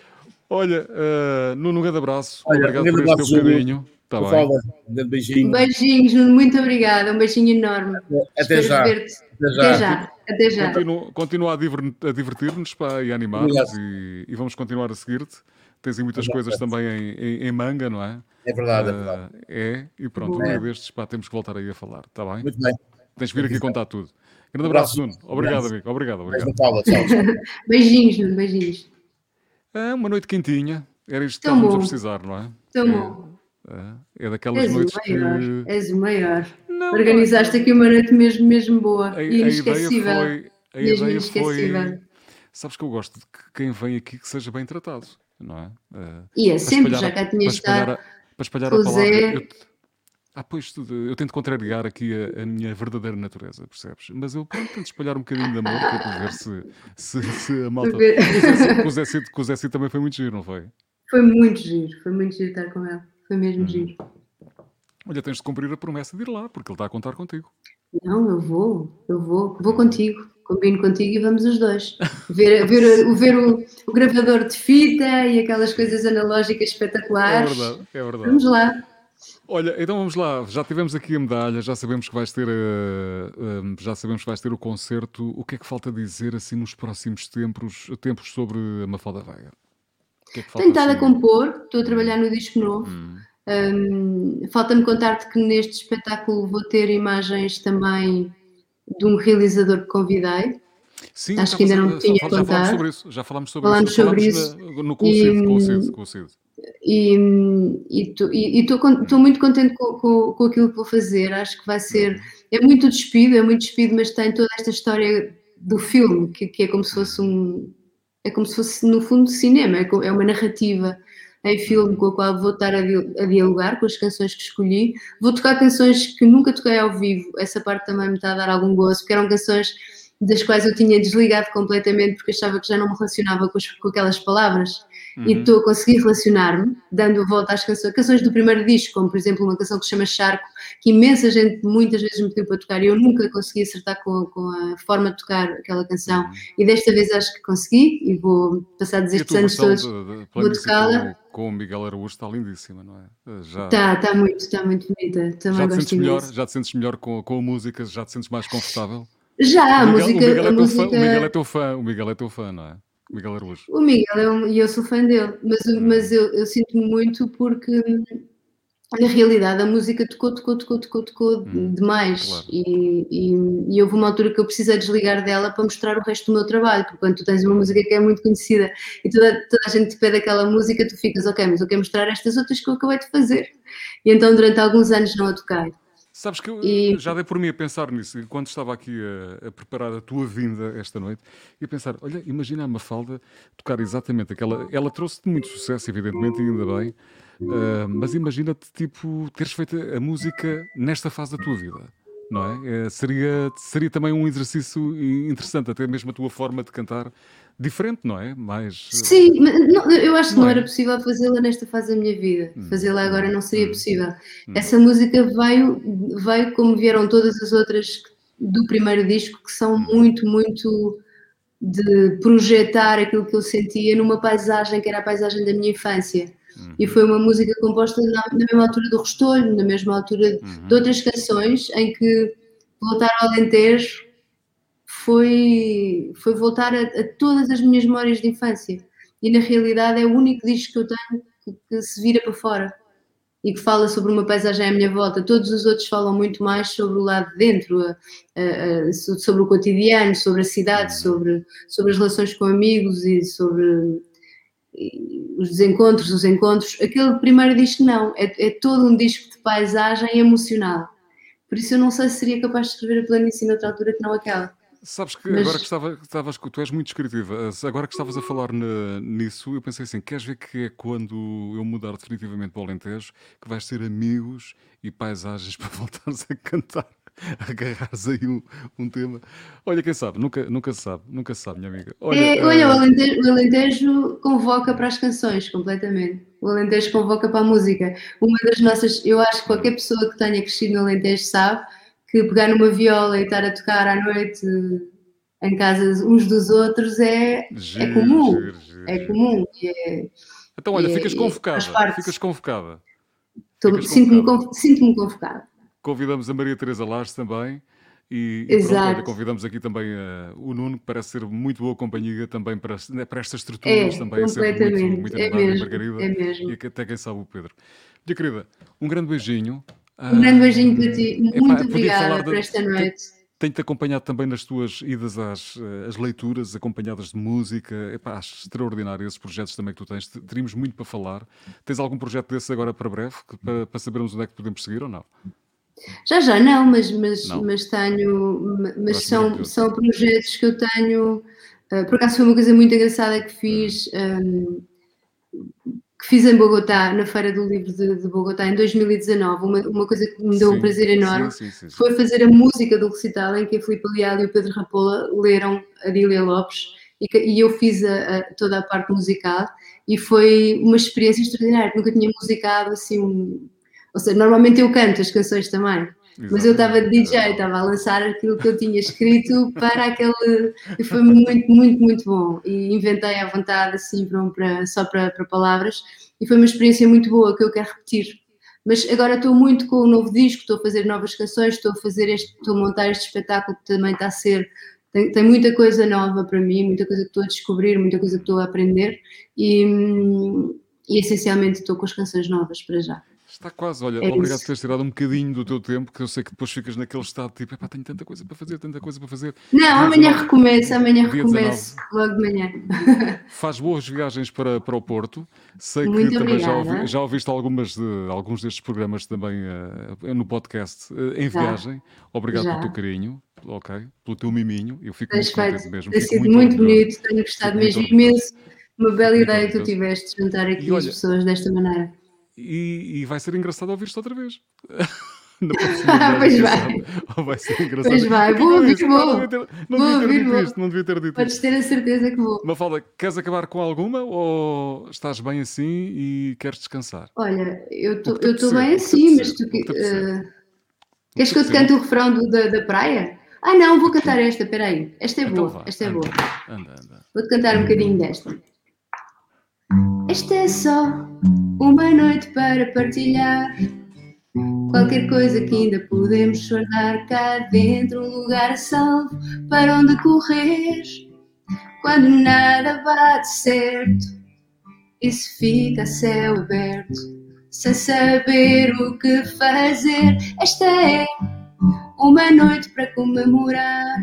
Olha, uh, Nuno, um grande abraço. Olha, Obrigado um por este teu bocadinho. Tá bem. Fala, um beijinho. Beijinhos, muito obrigada. Um beijinho enorme. Até já. Até já. Até já. Até já. Continua, continua a divertir-nos e a animar-nos e, e, vamos continuar a seguir-te. Tens aí muitas coisas também em, em, em, manga, não é? É verdade, uh, é verdade. É, e pronto, um dia destes pá, temos que voltar aí a falar, está bem? Muito bem. Tens de vir aqui contar tudo. Grande abraço, Nuno. Obrigado, amigo. Obrigado, obrigado. beijinhos, Nuno, beijinhos. É uma noite quentinha. Era isto que estávamos a precisar, não é? Tão é. bom. É, é daquelas és noites o maior, que... És o maior. Não, Organizaste aqui uma noite mesmo, mesmo boa a, e inesquecível. A ideia foi... A ideia foi... Sabes que eu gosto de que quem vem aqui que seja bem tratado, não é? Uh, e é sempre, já cá tinha estado. Para espalhar a palavra. Eu, ah, pois, eu tento contrariar aqui a, a, minha verdadeira natureza, percebes? Mas eu pronto, tento espalhar um bocadinho de amor para ver se, se, se a malta. Com o Zé Cid, com o Zé Cid também foi muito giro, não foi? Foi muito giro, foi muito giro estar com ele. Foi mesmo hum. giro. Olha, tens de cumprir a promessa de ir lá, porque ele está a contar contigo. Não, eu vou, eu vou, vou contigo, combino contigo e vamos os dois. Ver, ver, ver o, o, gravador de fita e aquelas coisas analógicas espetaculares. É verdade, é verdade. Vamos lá. Olha, então vamos lá, já tivemos aqui a medalha, já sabemos que vais ter, uh, uh, já sabemos que vais ter o concerto. O que é que falta dizer assim nos próximos tempos, tempos sobre a Mafalda Veiga? Que é que Tenho estado assim? a compor, estou a trabalhar no disco novo. Hum. Um, Falta-me contar-te que neste espetáculo vou ter imagens também de um realizador que convidei. Sim, acho que ainda não tinha contado. Já falámos sobre isso, já falámos sobre falámos isso. Sobre isso. Na, no conceito, e, conceito, E estou muito contente com, com, com, aquilo que vou fazer. Acho que vai ser. É muito despido, é muito despido, mas tem toda esta história do filme, que, que é como se fosse um. É como se fosse, no fundo, cinema, é, é uma narrativa em filme com a qual vou estar a, dialogar com as canções que escolhi. Vou tocar canções que nunca toquei ao vivo, essa parte também me está a dar algum gozo, porque eram canções das quais eu tinha desligado completamente porque achava que já não me relacionava com, as, com aquelas palavras uhum. e estou a conseguir relacionar-me, dando a volta às canções, canções do primeiro disco, como por exemplo uma canção que se chama Charco, que imensa gente muitas vezes me pediu para tocar e eu nunca consegui acertar com, com a forma de tocar aquela canção uhum. e desta vez acho que consegui e vou passar estes anos todos, de, de, vou tocá-la. Com o Miguel Araújo está lindíssima, não é? Já, está, está muito, está muito bonita. Também já, te sentes melhor, já te sentes melhor com, com a música, já te sentes mais confortável? Já, a música. O Miguel, é, música... Fã, o Miguel é teu fã, o Miguel é teu fã, não é? O Miguel Araújo. O Miguel, é um, e eu sou fã dele, mas, mas eu, eu sinto-me muito porque na realidade a música tocou, tocou, tocou, tocou, tocou hum, demais claro. e, e, e, houve uma altura que eu precisei desligar dela para mostrar o resto do meu trabalho, porque quando tu tens uma música que é muito conhecida e toda, toda a gente te pede aquela música, tu ficas, ok, mas eu quero mostrar estas outras que eu acabei de fazer. E então durante alguns anos não a toquei. Sabes que eu e... já dei por mim a pensar nisso, quando estava aqui a, a, preparar a tua vinda esta noite, e a pensar, olha, imagina a Mafalda tocar exatamente aquela... Ela trouxe-te muito sucesso, evidentemente, e ainda bem, uh, mas imagina-te, tipo, teres feito a música nesta fase da tua vida, não é? é? seria, seria também um exercício interessante, até mesmo a tua forma de cantar diferente, não é? Mais... Sim, não, eu acho que não, não é? era possível fazê-la nesta fase da minha vida. Hum. Fazê-la agora não seria hum. possível. Hum. Essa música veio, veio como vieram todas as outras do primeiro disco, que são muito, muito de projetar aquilo que eu sentia numa paisagem que era a paisagem da minha infância. Uhum. E foi uma música composta na, na, mesma altura do Restolho, na mesma altura uhum. de outras canções, em que voltar ao Alentejo foi, foi voltar a, a, todas as minhas memórias de infância. E na realidade é o único disco que eu tenho que, que se vira para fora. e que fala sobre uma paisagem à minha volta, todos os outros falam muito mais sobre o lado de dentro, a, a, sobre o cotidiano, sobre a cidade, uhum. sobre, sobre as relações com amigos e sobre os desencontros, os encontros. Aquele primeiro disco não, é, é todo um disco de paisagem emocional. Por isso eu não sei se seria capaz de escrever a planície noutra altura que não aquela. Sabes que Mas... agora que estava, estavas, tu és muito descritiva, agora que estavas a falar na, nisso, eu pensei assim: queres ver que é quando eu mudar definitivamente para o Alentejo que vais ter amigos e paisagens para voltares a cantar, agarrares aí um, um tema. Olha, quem sabe, nunca, nunca se sabe, nunca se sabe, minha amiga. Olha, é, olha uh... o, Alentejo, o Alentejo convoca para as canções completamente. O Alentejo convoca para a música. Uma das nossas, eu acho que qualquer pessoa que tenha crescido no Alentejo sabe que pegar numa viola e estar a tocar à noite em casas uns dos outros é, é giro, é comum. Giro, giro, é comum. É, então, olha, ficas é, convocada. Ficas convocada. Sinto-me sinto convocada. Convidamos a Maria Teresa Lars também. E, e pronto, olha, convidamos aqui também uh, o Nuno, que parece ser muito boa companhia também para, né, para estas estruturas, é, também ser muito, muito é mesmo, Margarida é mesmo. e até quem sabe o Pedro. Minha querida, um grande beijinho. Um grande beijinho para ti. Muito obrigada por esta noite. Tenho-te acompanhado também nas tuas idas às, eh, às leituras, acompanhadas de música. Epá, acho extraordinário esses projetos também que tu tens. Teríamos muito para falar. Tens algum projeto desse agora para breve, para, para sabermos onde é que podemos seguir ou não? Já, já, não, mas, mas, não. mas tenho. Mas são, são projetos que eu tenho. Uh, por acaso foi uma coisa muito engraçada que fiz. Um, que fiz em Bogotá, na Feira do Livro de, de Bogotá, em 2019, uma, uma coisa que me deu sim, um prazer enorme, sim, sim, foi fazer a música do recital em que a Filipe Leal e o Pedro Rapola leram a Dília Lopes e, e eu fiz a, a, toda a parte musical e foi uma experiência extraordinária, nunca tinha musicado assim, um, ou seja, normalmente eu canto as canções também, mas eu estava de DJ, estava a lançar aquilo que eu tinha escrito para aquele. E foi muito, muito, muito bom. E inventei à vontade, assim, para, só para, para palavras. E foi uma experiência muito boa que eu quero repetir. Mas agora estou muito com o novo disco, estou a fazer novas canções, estou a fazer este, estou a montar este espetáculo que também está a ser. Tem, tem muita coisa nova para mim, muita coisa que estou a descobrir, muita coisa que estou a aprender. E, e essencialmente estou com as canções novas para já. Está quase, olha, é obrigado por teres tirado um bocadinho do teu tempo, que eu sei que depois ficas naquele estado tipo, epá, tenho tanta coisa para fazer, tanta coisa para fazer. Não, amanhã recomeço, amanhã recomeço, logo de manhã. Faz boas viagens para, para o Porto. Sei Muito que também já, ouvi, já ouviste algumas de, alguns destes programas também uh, no podcast uh, em já. viagem. Obrigado já. pelo teu carinho, ok, pelo teu miminho. Eu fico Tens muito contente mesmo. Tem sido muito, muito bonito, tenho gostado mesmo imenso. Uma bela ideia que tu tiveste de juntar aqui olha, as pessoas desta maneira e, e vai ser engraçado ouvir-te outra vez. pois vai. Ou vai ser engraçado. Pois vai, vou ouvir, vou. Não devia ter, não devia ter dito isto, não devia ter dito Podes ter a certeza que vou. Mafalda, queres acabar com alguma ou estás bem assim e queres descansar? Olha, eu estou bem assim, mas tu... Uh, queres que eu te cante o refrão do, da, da praia? Ah não, vou cantar esta, peraí. Esta é então boa, esta é boa. Anda, anda. Vou-te cantar um bocadinho desta. Esta é só uma noite para partilhar. Qualquer coisa que ainda podemos guardar cá dentro, um lugar salvo para onde correr. Quando nada bate certo se fica a céu aberto, sem saber o que fazer. Esta é uma noite para comemorar.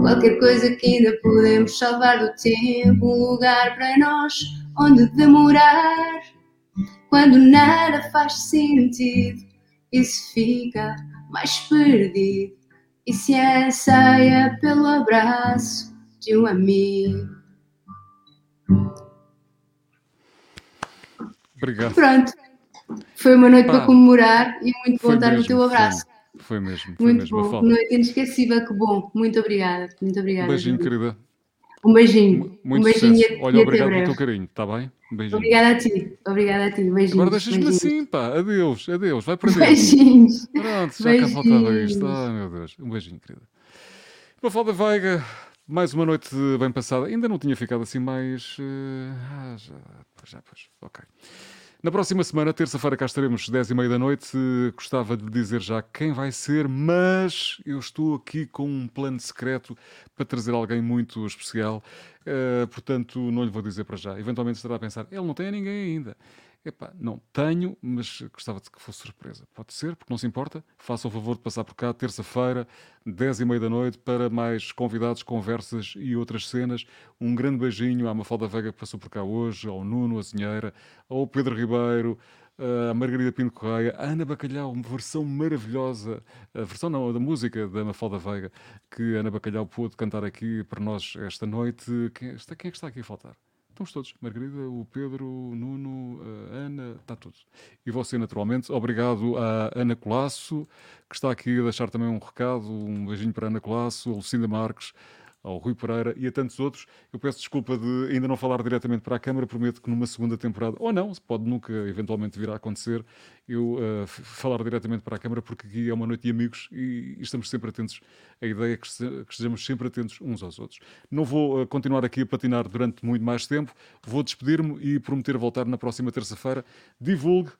Qualquer coisa que ainda podemos salvar do tempo, um lugar para nós onde demorar. Quando nada faz sentido e se fica mais perdido e se anseia pelo abraço de um amigo. Obrigado. Pronto. Foi uma noite Pá, para comemorar e muito bom estar no teu abraço. Foi mesmo, foi Muito mesmo. bom, noite inesquecível, que bom. Muito obrigada, muito obrigada. Beijinho, querida. Um beijinho. Muito um beijinho sucesso. E, Olha, e obrigado pelo teu carinho, está bem? Beijinho. Obrigada a ti, obrigada a ti. Beijinhos. Agora deixas-me assim, pá. Adeus, adeus. Vai para dentro. Beijinhos. Pronto, já cá faltava isto. Ai, meu Deus. Um beijinho, querida. Mafalda Veiga, mais uma noite bem passada. Ainda não tinha ficado assim mais. Uh... Ah, já, já, pois. Ok. Na próxima semana, terça-feira, cá estaremos, 10 e meia da noite. Gostava de dizer já quem vai ser, mas eu estou aqui com um plano secreto para trazer alguém muito especial. Uh, portanto, não lhe vou dizer para já. Eventualmente estará a pensar, ele não tem ninguém ainda. Epá, não tenho, mas gostava de que fosse surpresa. Pode ser, porque não se importa. Faça o favor de passar por cá terça-feira, 10 e meia da noite, para mais convidados, conversas e outras cenas. Um grande beijinho à Mafalda Vega que passou por cá hoje, ao Nuno Azinheira, ao Pedro Ribeiro, a Margarida Pinto Correia, a Ana Bacalhau, uma versão maravilhosa, a versão não, da música da Mafalda Veiga, que a Ana Bacalhau pôde cantar aqui para nós esta noite. Quem, quem é que está aqui a faltar? Estamos todos. Margarida, o Pedro, o Nuno, a Ana, está tudo. E você, naturalmente. Obrigado à Ana Colasso, que está aqui a deixar também um recado. Um beijinho para a Ana Colasso, a Lucinda Marques, ao Rui Pereira e a tantos outros. Eu peço desculpa de ainda não falar diretamente para a Câmara, prometo que numa segunda temporada, ou não, pode nunca eventualmente vir a acontecer, eu uh, falar diretamente para a Câmara, porque aqui é uma noite de amigos e, e estamos sempre atentos. A ideia é que, que estejamos sempre atentos uns aos outros. Não vou uh, continuar aqui a patinar durante muito mais tempo, vou despedir-me e prometer voltar na próxima terça-feira. Divulgue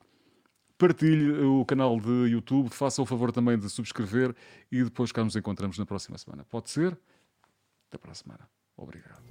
partilhe o canal de YouTube, faça o favor também de subscrever e depois cá nos encontramos na próxima semana. Pode ser? Até para a semana. Obrigado.